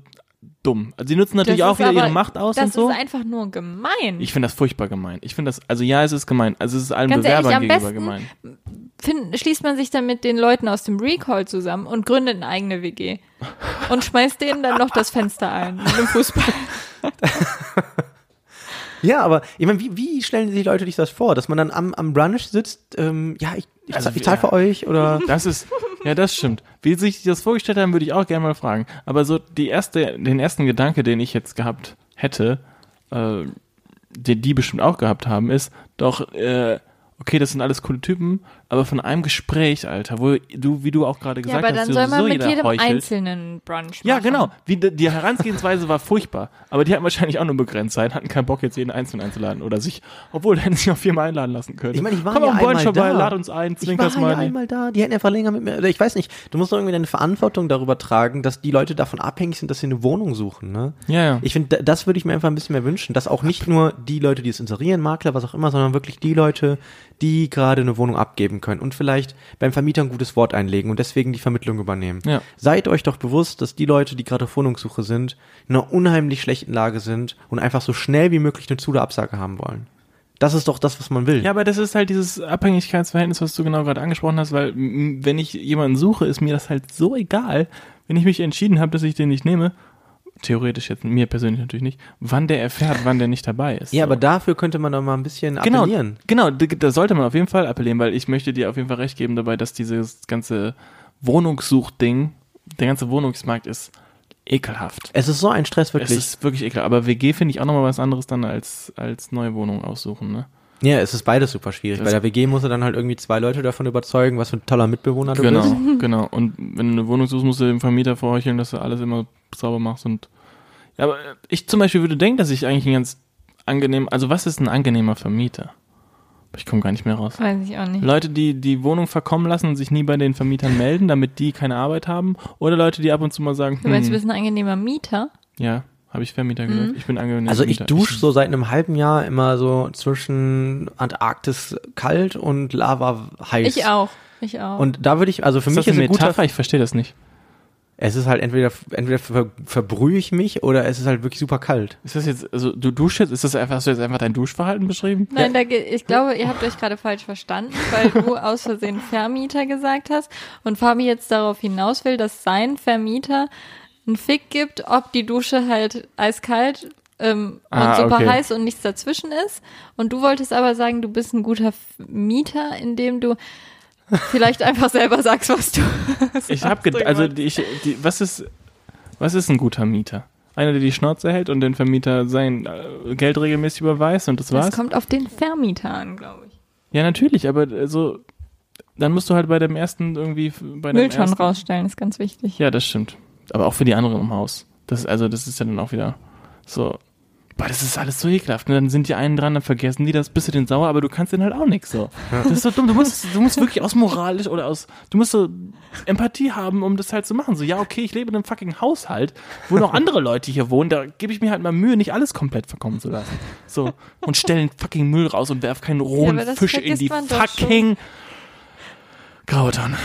dumm. Also sie nutzen natürlich Das auch wieder aber- ihre Macht aus Das und so. ist einfach nur gemein. Ich finde das furchtbar gemein. Ich finde das, also ja, es ist gemein. Also es ist allen Ganz ehrlich, Bewerbern am gegenüber gemein. Find, schließt man sich dann mit den Leuten aus dem Recall zusammen und gründet eine eigene WG. Und schmeißt denen dann noch das Fenster ein mit dem Fußball. Ja, aber ich meine, wie, wie stellen sich die Leute sich das vor? Dass man dann am, am Brunch sitzt, ähm, ja, ich, ich, Also, ich zahle ja. für euch oder. Das ist, ja, das stimmt. Wie sich das vorgestellt haben, würde ich auch gerne mal fragen. Aber so die erste, den ersten Gedanke, den ich jetzt gehabt hätte, äh, den die bestimmt auch gehabt haben, ist doch, äh, okay, das sind alles coole Typen, aber von einem Gespräch, Alter, wo du, wie du auch gerade Ja, gesagt aber hast, dann soll man sowieso mit jeder jedem heuchelt. einzelnen Brunch machen. Ja, genau. Wie, die Herangehensweise war furchtbar. Aber die hatten wahrscheinlich auch nur begrenzt Zeit, hatten keinen Bock, jetzt jeden einzeln einzuladen. Oder sich, obwohl, da hätten sie auch viermal einladen lassen können. Ich meine, ich war Komm ja den Brunch einmal vorbei, da. lad uns ein, Ich zwinker war ja einmal da, die hätten einfach länger mit mir, oder ich weiß nicht, du musst doch irgendwie deine Verantwortung darüber tragen, dass die Leute davon abhängig sind, dass sie eine Wohnung suchen, ne? Ja, ja. Ich finde, da- das würde ich mir einfach ein bisschen mehr wünschen, dass auch nicht nur die Leute, die es inserieren, Makler, was auch immer, sondern wirklich die Leute, die gerade eine Wohnung abgeben können und vielleicht beim Vermieter ein gutes Wort einlegen und deswegen die Vermittlung übernehmen. Ja. Seid euch doch bewusst, dass die Leute, die gerade auf Wohnungssuche sind, in einer unheimlich schlechten Lage sind und einfach so schnell wie möglich eine Zu- oder Absage haben wollen. Das ist doch das, was man will. Ja, aber das ist halt dieses Abhängigkeitsverhältnis, was du genau gerade angesprochen hast, weil wenn ich jemanden suche, ist mir das halt so egal, wenn ich mich entschieden habe, dass ich den nicht nehme, theoretisch jetzt mir persönlich natürlich nicht, wann der erfährt, wann der nicht dabei ist. Ja, So. aber dafür könnte man doch mal ein bisschen genau, appellieren. genau, da, da sollte man auf jeden Fall appellieren, weil ich möchte dir auf jeden Fall recht geben dabei, dass dieses ganze Wohnungssuchding, der ganze Wohnungsmarkt ist ekelhaft. Es ist so ein Stress, Es wirklich. ist wirklich ekelhaft. Aber WG finde ich auch nochmal was anderes dann als, als neue Wohnung aussuchen, ne? Ja, es ist beides super schwierig. Das- Bei der WG musst du dann halt irgendwie zwei Leute davon überzeugen, was für ein toller Mitbewohner du Genau, bist. genau. Und wenn du eine Wohnung suchst, musst du dem Vermieter vorheucheln, dass du alles immer sauber machst und ja, aber ich zum Beispiel würde denken, dass ich eigentlich ein ganz angenehm, also was ist ein angenehmer Vermieter? Ich komme gar nicht mehr raus. Weiß ich auch nicht. Leute, die die Wohnung verkommen lassen und sich nie bei den Vermietern melden, damit die keine Arbeit haben, oder Leute, die ab und zu mal sagen, Du meinst, du hm, bist ein angenehmer Mieter? ja, habe ich Vermieter gesagt. Ich bin angenehm. Also ich dusche so seit einem halben Jahr immer so zwischen Antarktis kalt und Lava heiß. Ich auch. Ich auch. Und da würde ich, also für Ist mich das ist eine ein guter, Metapher? Ich verstehe das nicht. es ist halt entweder, entweder ver, verbrühe ich mich oder es ist halt wirklich super kalt. Ist das jetzt, also du duschst jetzt, ist das einfach, hast du jetzt einfach dein Duschverhalten beschrieben? Nein, da, ich glaube, ihr habt euch gerade falsch verstanden, weil du aus Versehen Vermieter gesagt hast und Fabi jetzt darauf hinaus will, dass sein Vermieter einen Fick gibt, ob die Dusche halt eiskalt ähm, Ah, und super okay. heiß und nichts dazwischen ist. Und du wolltest aber sagen, du bist ein guter Mieter, indem du vielleicht einfach selber sagst, was du. was Ich habe ausdrücken also die, ich, die, was ist was ist ein guter Mieter? Einer, der die Schnauze hält und den Vermieter sein äh, Geld regelmäßig überweist und das war's? das kommt auf den Vermieter an, glaube ich. ja, natürlich, aber also dann musst du halt bei dem ersten irgendwie bei dem Mülltonnen ersten, rausstellen ist ganz wichtig. Ja, das stimmt. Aber auch für die anderen im Haus. Das also das ist ja dann auch wieder so boah, das ist alles so ekelhaft. Und dann sind die einen dran, dann vergessen die das, bist du den sauer, aber du kannst den halt auch nix so. Das ist so dumm. Du musst, du musst wirklich aus moralisch oder aus, du musst so Empathie haben, um das halt zu machen. So, ja, okay, ich lebe in einem fucking Haushalt, wo noch andere Leute hier wohnen, da gebe ich mir halt mal Mühe, nicht alles komplett verkommen zu lassen. So, und stell den fucking Müll raus und werf keinen rohen das Fisch in die fucking Graue Tonne.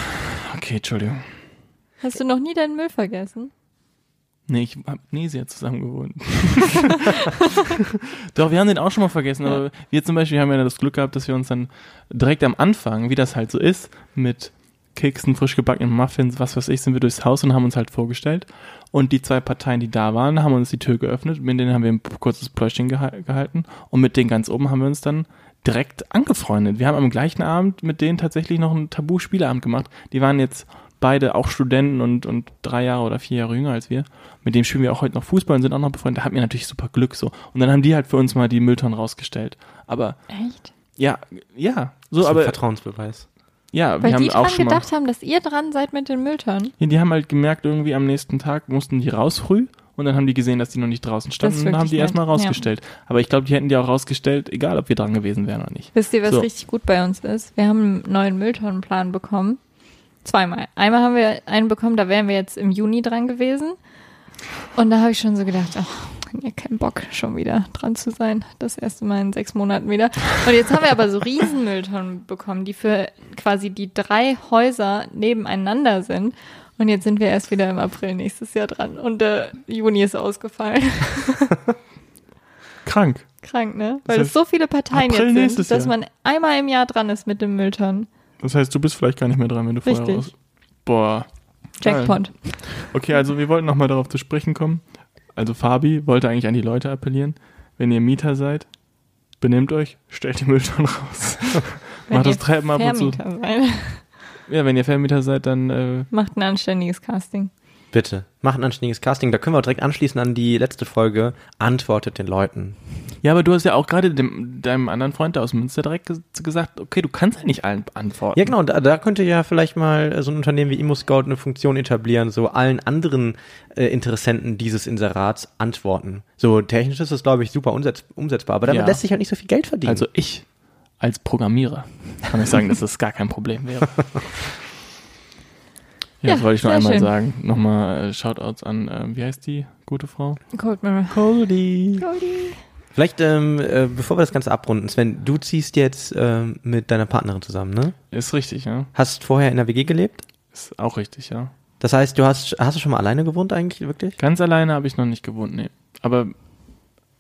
Okay, Entschuldigung. Hast du noch nie deinen Müll vergessen? Nee, ich hab nie sehr zusammen gewohnt. Doch, wir haben den auch schon mal vergessen, aber wir zum Beispiel haben ja das Glück gehabt, dass wir uns dann direkt am Anfang, wie das halt so ist, mit Keksen, frisch gebackenen Muffins, was weiß ich, sind wir durchs Haus und haben uns halt vorgestellt. Und die zwei Parteien, die da waren, haben uns die Tür geöffnet, mit denen haben wir ein kurzes Pläuschchen geha- gehalten und mit denen ganz oben haben wir uns dann direkt angefreundet. Wir haben am gleichen Abend mit denen tatsächlich noch einen Tabu-Spieleabend gemacht. Die waren jetzt beide auch Studenten und, und drei Jahre oder vier Jahre jünger als wir. Mit dem spielen wir auch heute noch Fußball und sind auch noch befreundet. Da hatten wir natürlich super Glück so. Und dann haben die halt für uns mal die Mülltonnen rausgestellt. Aber Echt? ja, ja, so, Das ist ein aber Vertrauensbeweis. ja, Weil wir haben die auch dran schon mal. gedacht haben, dass ihr dran seid mit den Mülltonnen. Ja, die haben halt gemerkt, irgendwie am nächsten Tag mussten die raus früh und dann haben die gesehen, dass die noch nicht draußen standen und dann haben die nett. erstmal rausgestellt. Aber ich glaube, die hätten die auch rausgestellt, egal ob wir dran gewesen wären oder nicht. Wisst ihr, was So. richtig gut bei uns ist? Wir haben einen neuen Mülltonnenplan bekommen. Zweimal. Einmal haben wir einen bekommen, da wären wir jetzt im Juni dran gewesen. Und da habe ich schon so gedacht, ach, ja, kein Bock, schon wieder dran zu sein. Das erste Mal in sechs Monaten wieder. Und jetzt haben wir aber so Riesenmülltonnen bekommen, die für quasi die drei Häuser nebeneinander sind. Und jetzt sind wir erst wieder im April nächstes Jahr dran. Und der Juni ist ausgefallen. Krank. Krank, ne? Das Weil heißt, es so viele Parteien April jetzt sind, dass man einmal im Jahr dran ist mit dem Mülltonnen. Das heißt, du bist vielleicht gar nicht mehr dran, wenn du vorher Richtig. raus. Boah. Geil. Jackpot. Okay, also wir wollten nochmal darauf zu sprechen kommen. Also Fabi wollte eigentlich an die Leute appellieren. Wenn ihr Mieter seid, benehmt euch, stellt die Mülltonnen raus. Macht das ihr Treppen ab und zu. Seid. Ja, wenn ihr Vermieter seid, dann äh, Macht ein anständiges Casting. Bitte, macht ein anständiges Casting. Da können wir auch direkt anschließen an die letzte Folge. Antwortet den Leuten. Ja, aber du hast ja auch gerade dem, deinem anderen Freund da aus Münster direkt ges gesagt, okay, du kannst ja nicht allen antworten. Ja, genau. Da, da könnte ja vielleicht mal äh, so ein Unternehmen wie ImmoScout eine Funktion etablieren, so allen anderen äh, Interessenten dieses Inserats antworten. So technisch ist das, glaube ich, super umsetz umsetzbar. Aber damit Ja. lässt sich halt nicht so viel Geld verdienen. Also ich als Programmierer kann ich sagen, dass das gar kein Problem wäre. Ja, Ja, das wollte ich nur einmal schön. sagen. Nochmal äh, Shoutouts an, ähm, wie heißt die gute Frau? Cold Mirror. Cody. Cody. Vielleicht, ähm, äh, bevor wir das Ganze abrunden, Sven, du ziehst jetzt ähm, mit deiner Partnerin zusammen, ne? Ist richtig, ja. Hast vorher in der WG gelebt? Ist auch richtig, ja. Das heißt, du hast, hast du schon mal alleine gewohnt eigentlich, wirklich? Ganz alleine habe ich noch nicht gewohnt, nee. Aber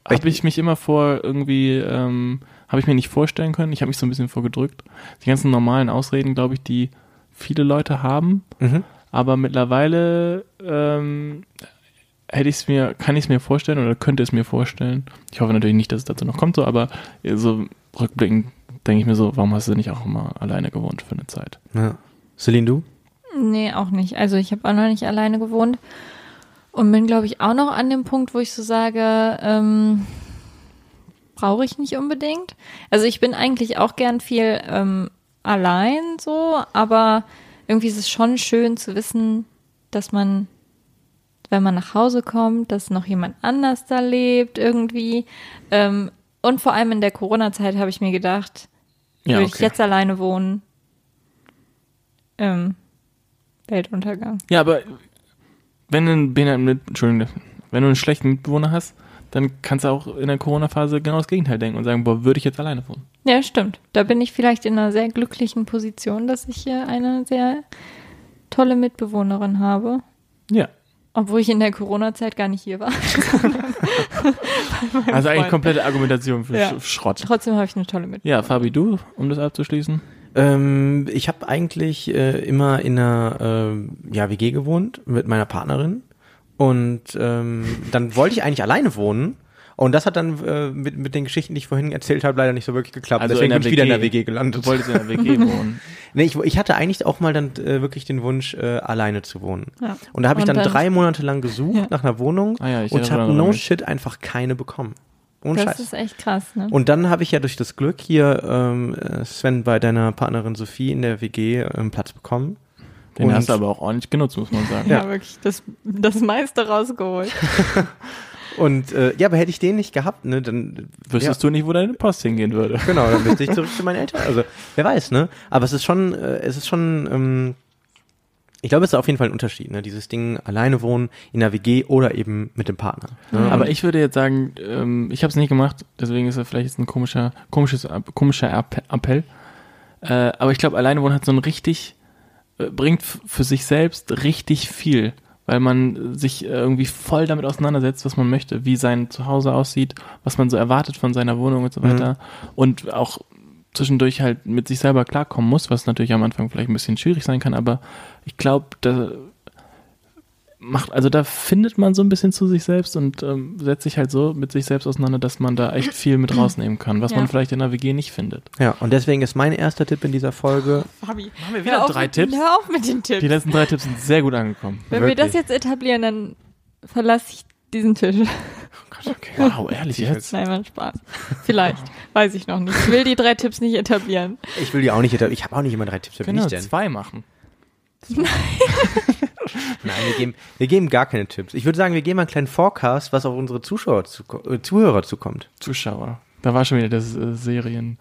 habe ich mich immer vor irgendwie, ähm, habe ich mir nicht vorstellen können. Ich habe mich so ein bisschen vorgedrückt. Die ganzen normalen Ausreden, glaube ich, die viele Leute haben. Mhm. Aber mittlerweile ähm, hätte ich es mir, kann ich es mir vorstellen oder könnte es mir vorstellen. Ich hoffe natürlich nicht, dass es dazu noch kommt, so, aber so rückblickend denke ich mir so, warum hast du nicht auch immer alleine gewohnt für eine Zeit? Ja. Celine, du? Nee, auch nicht. Also ich habe auch noch nicht alleine gewohnt. Und bin, glaube ich, auch noch an dem Punkt, wo ich so sage, ähm, brauche ich nicht unbedingt. Also ich bin eigentlich auch gern viel ähm, allein so, aber irgendwie ist es schon schön zu wissen, dass man, wenn man nach Hause kommt, dass noch jemand anders da lebt irgendwie. Ähm, und vor allem in der Corona-Zeit habe ich mir gedacht, Ja, würde ich okay. jetzt alleine wohnen, ähm, Weltuntergang. Ja, aber wenn du einen mit, Entschuldigung, wenn du einen schlechten Mitbewohner hast, dann kannst du auch in der Corona-Phase genau das Gegenteil denken und sagen, boah, würde ich jetzt alleine wohnen. Ja, stimmt. Da bin ich vielleicht in einer sehr glücklichen Position, dass ich hier eine sehr tolle Mitbewohnerin habe. Ja. Obwohl ich in der Corona-Zeit gar nicht hier war. Also eigentlich Freund. komplette Argumentation für Ja. Sch- Schrott. Trotzdem habe ich eine tolle Mitbewohnerin. Ja, Fabi, du, um das abzuschließen? Ähm, ich habe eigentlich äh, immer in einer ähm, ja, WG gewohnt mit meiner Partnerin. Und ähm, dann wollte ich eigentlich alleine wohnen. Und das hat dann äh, mit, mit den Geschichten, die ich vorhin erzählt habe, leider nicht so wirklich geklappt. Also Deswegen bin ich wieder in der WG. Gelandet. Du wolltest in der WG wohnen. Nee, ich, ich hatte eigentlich auch mal dann äh, wirklich den Wunsch, äh, alleine zu wohnen. Ja. Und da habe ich dann, dann- drei Monate lang gesucht Ja. nach einer Wohnung Ah ja, ich und habe no mich. shit einfach keine bekommen. Ohne Das Scheiß. ist echt krass, ne? Und dann habe ich ja durch das Glück hier, ähm, äh, Sven, bei deiner Partnerin Sophie in der WG ähm, Platz bekommen. Den Und- hast du aber auch ordentlich genutzt, muss man sagen. ja, wirklich das, das meiste rausgeholt. Und äh, ja, aber hätte ich den nicht gehabt, ne, dann Wüsstest du nicht, wo deine Post hingehen würde. Genau, dann müsste ich zurück zu meinen Eltern. Also, wer weiß, ne? Aber es ist schon, äh, es ist schon, ähm, ich glaube, es ist auf jeden Fall ein Unterschied, ne? Dieses Ding alleine wohnen, in der WG oder eben mit dem Partner. Ne? Aber ich würde jetzt sagen, ähm, ich habe es nicht gemacht, deswegen ist er vielleicht jetzt ein komischer, komisches, komischer App- Appell. Äh, aber ich glaube, alleine wohnen hat so ein richtig, äh, bringt für sich selbst richtig viel, weil man sich irgendwie voll damit auseinandersetzt, was man möchte, wie sein Zuhause aussieht, was man so erwartet von seiner Wohnung und so weiter. Und auch zwischendurch halt mit sich selber klarkommen muss, was natürlich am Anfang vielleicht ein bisschen schwierig sein kann, aber ich glaube, da macht, also da findet man so ein bisschen zu sich selbst und ähm, setzt sich halt so mit sich selbst auseinander, dass man da echt viel mit rausnehmen kann, was Ja. man vielleicht in der WG nicht findet. Ja, und deswegen ist mein erster Tipp in dieser Folge, Fabi, Haben wir hör auf, Hör auf mit den Tipps. Die letzten drei Tipps sind sehr gut angekommen. Wenn wir wirklich. das jetzt etablieren, dann verlasse ich diesen Tisch. Wow, ehrlich jetzt? Nein, war ein Spaß. Vielleicht. Weiß ich noch nicht. Ich will die drei Tipps nicht etablieren. ich will die auch nicht, ich habe auch nicht immer drei Tipps, wer bin Genau, ich denn? zwei machen. Nein, wir geben, wir geben gar keine Tipps. Ich würde sagen, wir geben einen kleinen Forecast, was auf unsere Zuschauer, zu, äh, Zuhörer zukommt. Zuschauer. Da war schon wieder das äh, Serien.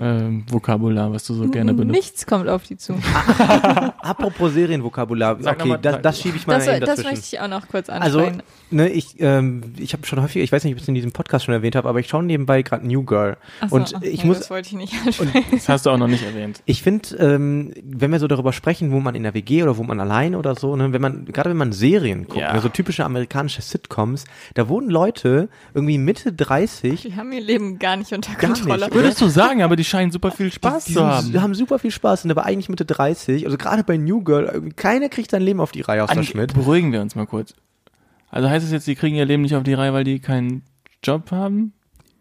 Ähm, Vokabular, was du so gerne benutzt. Nichts kommt auf die zu. Apropos Serienvokabular, Sag okay, mal- das, das schiebe ich mal Das, eben das dazwischen. möchte ich auch noch kurz Also, ansprechen. ne, ich, ähm, ich habe schon häufig, ich weiß nicht, ob ich es in diesem Podcast schon erwähnt habe, aber ich schaue nebenbei gerade New Girl. Ach so, und ich nee, muss, Das wollte ich nicht ansprechen. Das hast du auch noch nicht erwähnt. ich finde, ähm, wenn wir so darüber sprechen, wo man in der WG oder wo man allein oder so, ne, wenn man, gerade wenn man Serien guckt, Ja. ne, so typische amerikanische Sitcoms, da wohnen Leute irgendwie Mitte 30, Die haben ihr Leben gar nicht unter Gar nicht. Kontrolle. Würdest du sagen, aber die scheinen super viel Spaß die zu sind, haben. haben super viel Spaß, sind aber eigentlich Mitte 30, also gerade bei New Girl, keiner kriegt sein Leben auf die Reihe aus der An- Schmidt. Beruhigen wir uns mal kurz. Also heißt es jetzt, die kriegen ihr Leben nicht auf die Reihe, weil die keinen Job haben?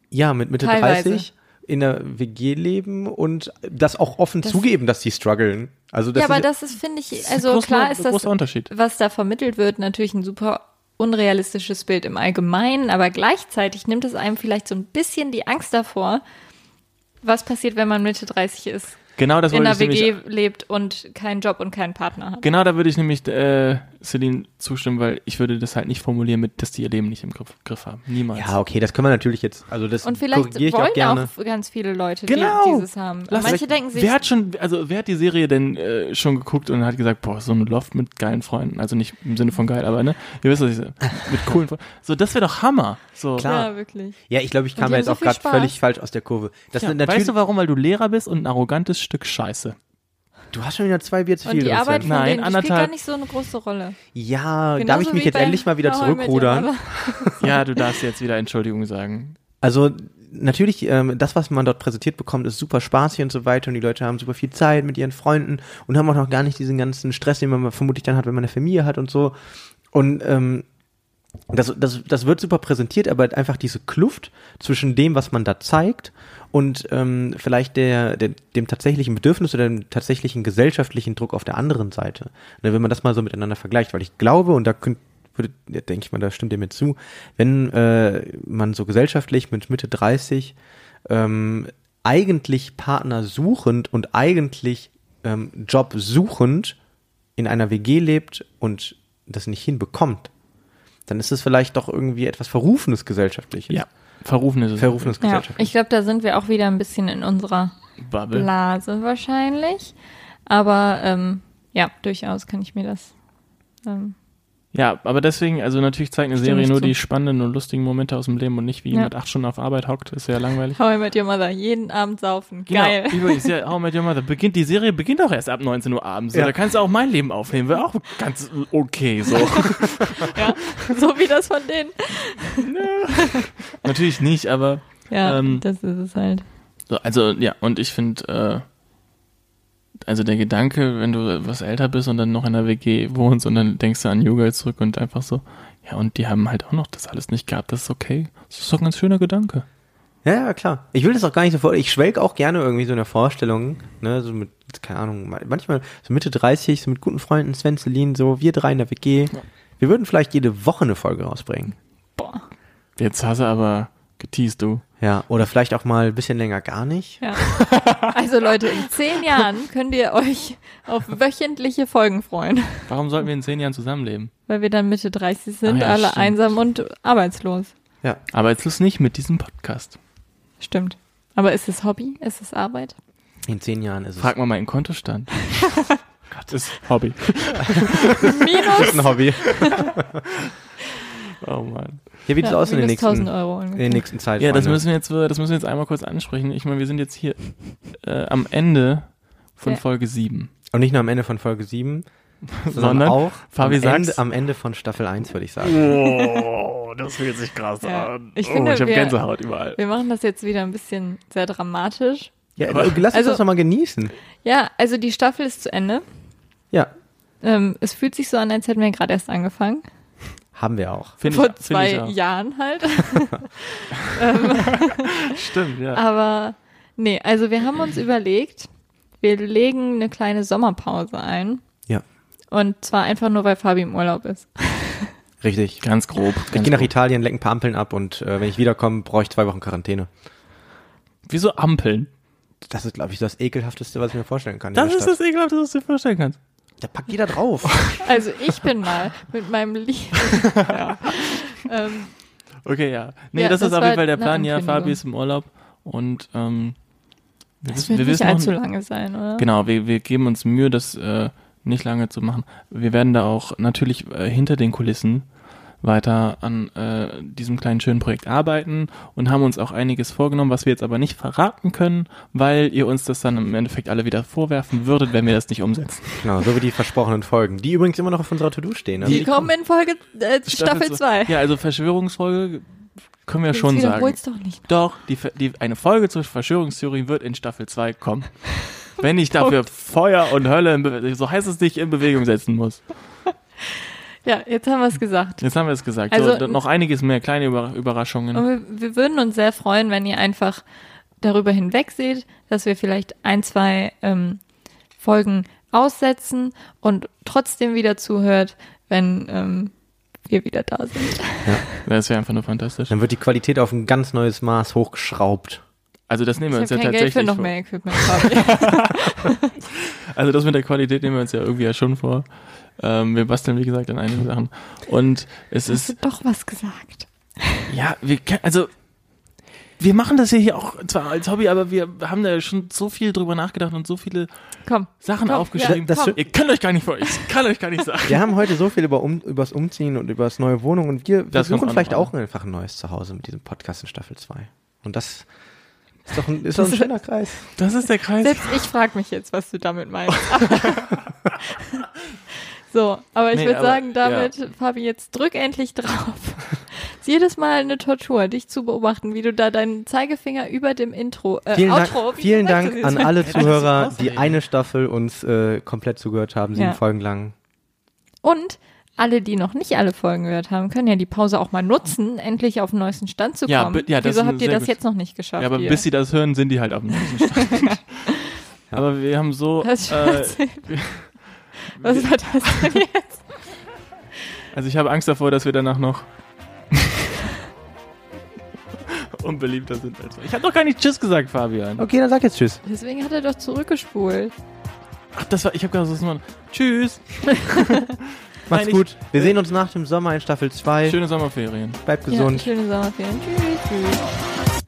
Ja, mit Mitte Teilweise. 30 in der WG leben und das auch offen Das- zugeben, dass die strugglen. Also das ja, aber ist, das ist, finde ich, also großer- klar ist das, was da vermittelt wird, natürlich ein super unrealistisches Bild im Allgemeinen, aber gleichzeitig nimmt es einem vielleicht so ein bisschen die Angst davor, was passiert, wenn man Mitte 30 ist, Genau das in wollte der ich WG lebt und keinen Job und keinen Partner hat. Genau, da würde ich nämlich äh, Celine zustimmen, weil ich würde das halt nicht formulieren mit, dass die ihr Leben nicht im Griff, Griff haben. Niemals. ja, okay, das können wir natürlich jetzt, also das Und vielleicht korrigiere ich wollen auch gerne. auch, ganz viele Leute, Genau. die dieses haben. Lass- Manche denken sich, Wer hat schon, also wer hat die Serie denn äh, schon geguckt und hat gesagt, boah, so ein Loft mit geilen Freunden, also nicht im Sinne von geil, aber ne, ihr wisst was ich sage, mit coolen Freunden. So, das wäre doch Hammer. So. Klar. ja, wirklich. Ja, ich glaube, ich kam ja jetzt so auch gerade völlig falsch aus der Kurve. Das Ja, sind natürlich, weißt du warum? Weil du Lehrer bist und ein arrogantes Stück Scheiße. Du hast schon wieder zwei Bier zu Und viel. die Arbeit von Nein, denen die spielt anderthalb- gar nicht so eine große Rolle. Ja, darf Genauso ich mich jetzt endlich mal wieder zurückrudern? Ja, du darfst jetzt wieder Entschuldigung sagen. Also natürlich, ähm, das, was man dort präsentiert bekommt, ist super spaßig und so weiter und die Leute haben super viel Zeit mit ihren Freunden und haben auch noch gar nicht diesen ganzen Stress, den man vermutlich dann hat, wenn man eine Familie hat und so. Und ähm, das, das, das wird super präsentiert, aber einfach diese Kluft zwischen dem, was man da zeigt und ähm, vielleicht der, der, dem tatsächlichen Bedürfnis oder dem tatsächlichen gesellschaftlichen Druck auf der anderen Seite. Ne, wenn man das mal so miteinander vergleicht, weil ich glaube, und da könnt, würde, ja, denke ich mal, da stimmt ihr mir zu, wenn äh, man so gesellschaftlich mit Mitte 30 ähm, eigentlich Partner suchend und eigentlich ähm, Job suchend in einer WG lebt und das nicht hinbekommt, dann ist es vielleicht doch irgendwie etwas Verrufenes gesellschaftliches. Ja. Verrufen ist es. Verrufenes Ja, gesellschaftliches. ich glaube, da sind wir auch wieder ein bisschen in unserer Bubble. Blase wahrscheinlich. Aber ähm, ja, durchaus kann ich mir das. Ähm, Ja, aber deswegen, also natürlich zeigt eine Stimme Serie nur zu. die spannenden und lustigen Momente aus dem Leben und nicht wie Ja. jemand acht Stunden auf Arbeit hockt, ist ja langweilig. How I Met Your Mother, jeden Abend saufen. Geil. Genau, übrigens, ja, How I Met Your Mother beginnt, die Serie beginnt auch erst ab 19 Uhr abends. Ja. Da kannst du auch mein Leben aufnehmen, wäre auch ganz okay so. Ja, so wie das von denen. Natürlich nicht, aber Ja, Ähm, das ist es halt. so, also ja, und ich finde, äh, also der Gedanke, wenn du was älter bist und dann noch in der WG wohnst und dann denkst du an Yoga zurück und einfach so, ja, und die haben halt auch noch das alles nicht gehabt, das ist okay. Das ist doch ein ganz schöner Gedanke. Ja, ja, klar. Ich will das auch gar nicht so vor. Ich schwelg auch gerne irgendwie so in der Vorstellung, ne, so mit, keine Ahnung, manchmal so Mitte 30, so mit guten Freunden, Sven, Celine, so wir drei in der WG. Wir würden vielleicht jede Woche eine Folge rausbringen. Boah. Jetzt hast du aber geteased, du. Ja, oder vielleicht auch mal ein bisschen länger gar nicht. Ja. Also Leute, in zehn Jahren könnt ihr euch auf wöchentliche Folgen freuen, Warum sollten wir in zehn Jahren zusammenleben? weil wir dann Mitte 30 sind, Ah ja, alle stimmt. einsam und arbeitslos. Ja. Ist nicht mit diesem Podcast. Stimmt. Aber ist es Hobby? Ist es Arbeit? In zehn Jahren ist es Frag mal meinen Kontostand. Gott, ist Hobby. Minus, ein Hobby. Oh Mann. Ja, wie sieht's ja, aus in den nächsten, 1000 Euro in den nächsten Zeit? Ja, das müssen wir jetzt, das müssen wir jetzt einmal kurz ansprechen. Ich meine, wir sind jetzt hier äh, am Ende von Ja. Folge 7. Und nicht nur am Ende von Folge 7, sondern, Sondern, auch Fabi, am. Ende, am Ende von Staffel 1, würde ich sagen. Oh, das fühlt sich krass Ja. an. Ich oh, finde, ich habe wir- Gänsehaut überall. Wir machen das jetzt wieder ein bisschen sehr dramatisch. Ja, Aber- lass uns Also- das doch mal genießen. Ja, also die Staffel ist zu Ende. Ja, Ähm, es fühlt sich so an, als hätten wir gerade erst angefangen. Haben wir auch. Find Vor ich, zwei ich auch. Jahren halt. Stimmt, ja. Aber nee, also wir haben uns überlegt, wir legen eine kleine Sommerpause ein. Ja, Und zwar einfach nur, weil Fabi im Urlaub ist. richtig. Ganz grob. Ich Ganz gehe nach grob. Italien, leck ein paar Ampeln ab und äh, wenn ich wiederkomme, brauche ich zwei Wochen Quarantäne. Wieso Ampeln? Das ist, glaube ich, das ekelhafteste, was ich mir vorstellen kann. Das ist das Ekelhafte, was du dir vorstellen kannst. Da packt jeder drauf. Also ich bin mal mit meinem Lieben. ja. ähm, Okay, ja. Nee, Ja, das, das ist auf jeden Fall der Plan. Ja. Fabi ist im Urlaub und ähm, wir, das wird wir nicht allzu noch, lange sein, oder? Genau, wir, wir geben uns Mühe, das äh, nicht lange zu machen. Wir werden da auch natürlich äh, hinter den Kulissen weiter an äh, diesem kleinen schönen Projekt arbeiten und haben uns auch einiges vorgenommen, was wir jetzt aber nicht verraten können, weil ihr uns das dann im Endeffekt alle wieder vorwerfen würdet, wenn wir das nicht umsetzen. genau, so wie die versprochenen Folgen, die übrigens immer noch auf unserer To-Do stehen. Also Die kommen in Folge äh, Staffel 2. Ja, also Verschwörungsfolge können wir schon sagen. Doch nicht. Doch, die, die, eine Folge zur Verschwörungstheorie wird in Staffel 2 kommen. Wenn ich dafür Feuer und Hölle, so heißt es nicht, in Bewegung setzen muss. Ja, jetzt haben wir es gesagt. Jetzt haben wir es gesagt. Also- so, noch einiges mehr, kleine Über Überraschungen. Und wir, wir würden uns sehr freuen, wenn ihr einfach darüber hinweg seht, dass wir vielleicht ein, zwei ähm, Folgen aussetzen und trotzdem wieder zuhört, wenn ähm, wir wieder da sind. Das wäre einfach nur fantastisch. Dann wird die Qualität auf ein ganz neues Maß hochgeschraubt. Also das nehmen wir uns ja kein Geld tatsächlich für noch vor. mehr Equipment. Also das mit der Qualität nehmen wir uns ja irgendwie ja schon vor. Ähm, wir basteln, wie gesagt, an einigen Sachen. Und es Hast ist, du doch was gesagt? ja, wir können, also wir machen das ja hier auch zwar als Hobby, aber wir haben da schon so viel drüber nachgedacht und so viele Komm. Sachen Komm, aufgeschrieben. ja, das- Ihr könnt euch gar nicht vor, ich kann euch gar nicht sagen. Wir haben heute so viel über um, übers Umziehen und übers neue Wohnung und wir Das versuchen vielleicht auch einfach ein neues Zuhause mit diesem Podcast in Staffel 2. Und das ist doch ein, ist doch ein schöner Kreis. Das ist der Kreis. Selbst ich frage mich jetzt, was du damit meinst. so, aber ich Nee, würde sagen, damit, Fabi, jetzt drück endlich drauf. ist jedes Mal eine Tortur, dich zu beobachten, wie du da deinen Zeigefinger über dem Intro, äh, Vielen Outro, Dank, vielen Dank an das? alle das ist Zuhörer, die eine Staffel uns äh, komplett zugehört haben, sieben Ja. Folgen lang. Und alle, die noch nicht alle Folgen gehört haben, können ja die Pause auch mal nutzen, endlich auf den neuesten Stand zu Ja, kommen. ja, das Wieso habt ihr das gut. jetzt noch nicht geschafft? Ja, aber ihr? bis sie das hören, sind die halt auf dem nächsten Stand. Aber wir haben so, Was, äh, was war das denn jetzt? also ich habe Angst davor, dass wir danach noch unbeliebter sind als wir. Ich habe doch gar nicht Tschüss gesagt, Fabian. Okay, dann sag jetzt Tschüss. Deswegen hat er doch zurückgespult. Ach, das war, ich habe gerade so. Tschüss. Macht's Nein, gut. Wir sehen uns nach dem Sommer in Staffel 2. Schöne Sommerferien. Bleibt Ja, gesund. schöne Sommerferien. Tschüss. Tschüss.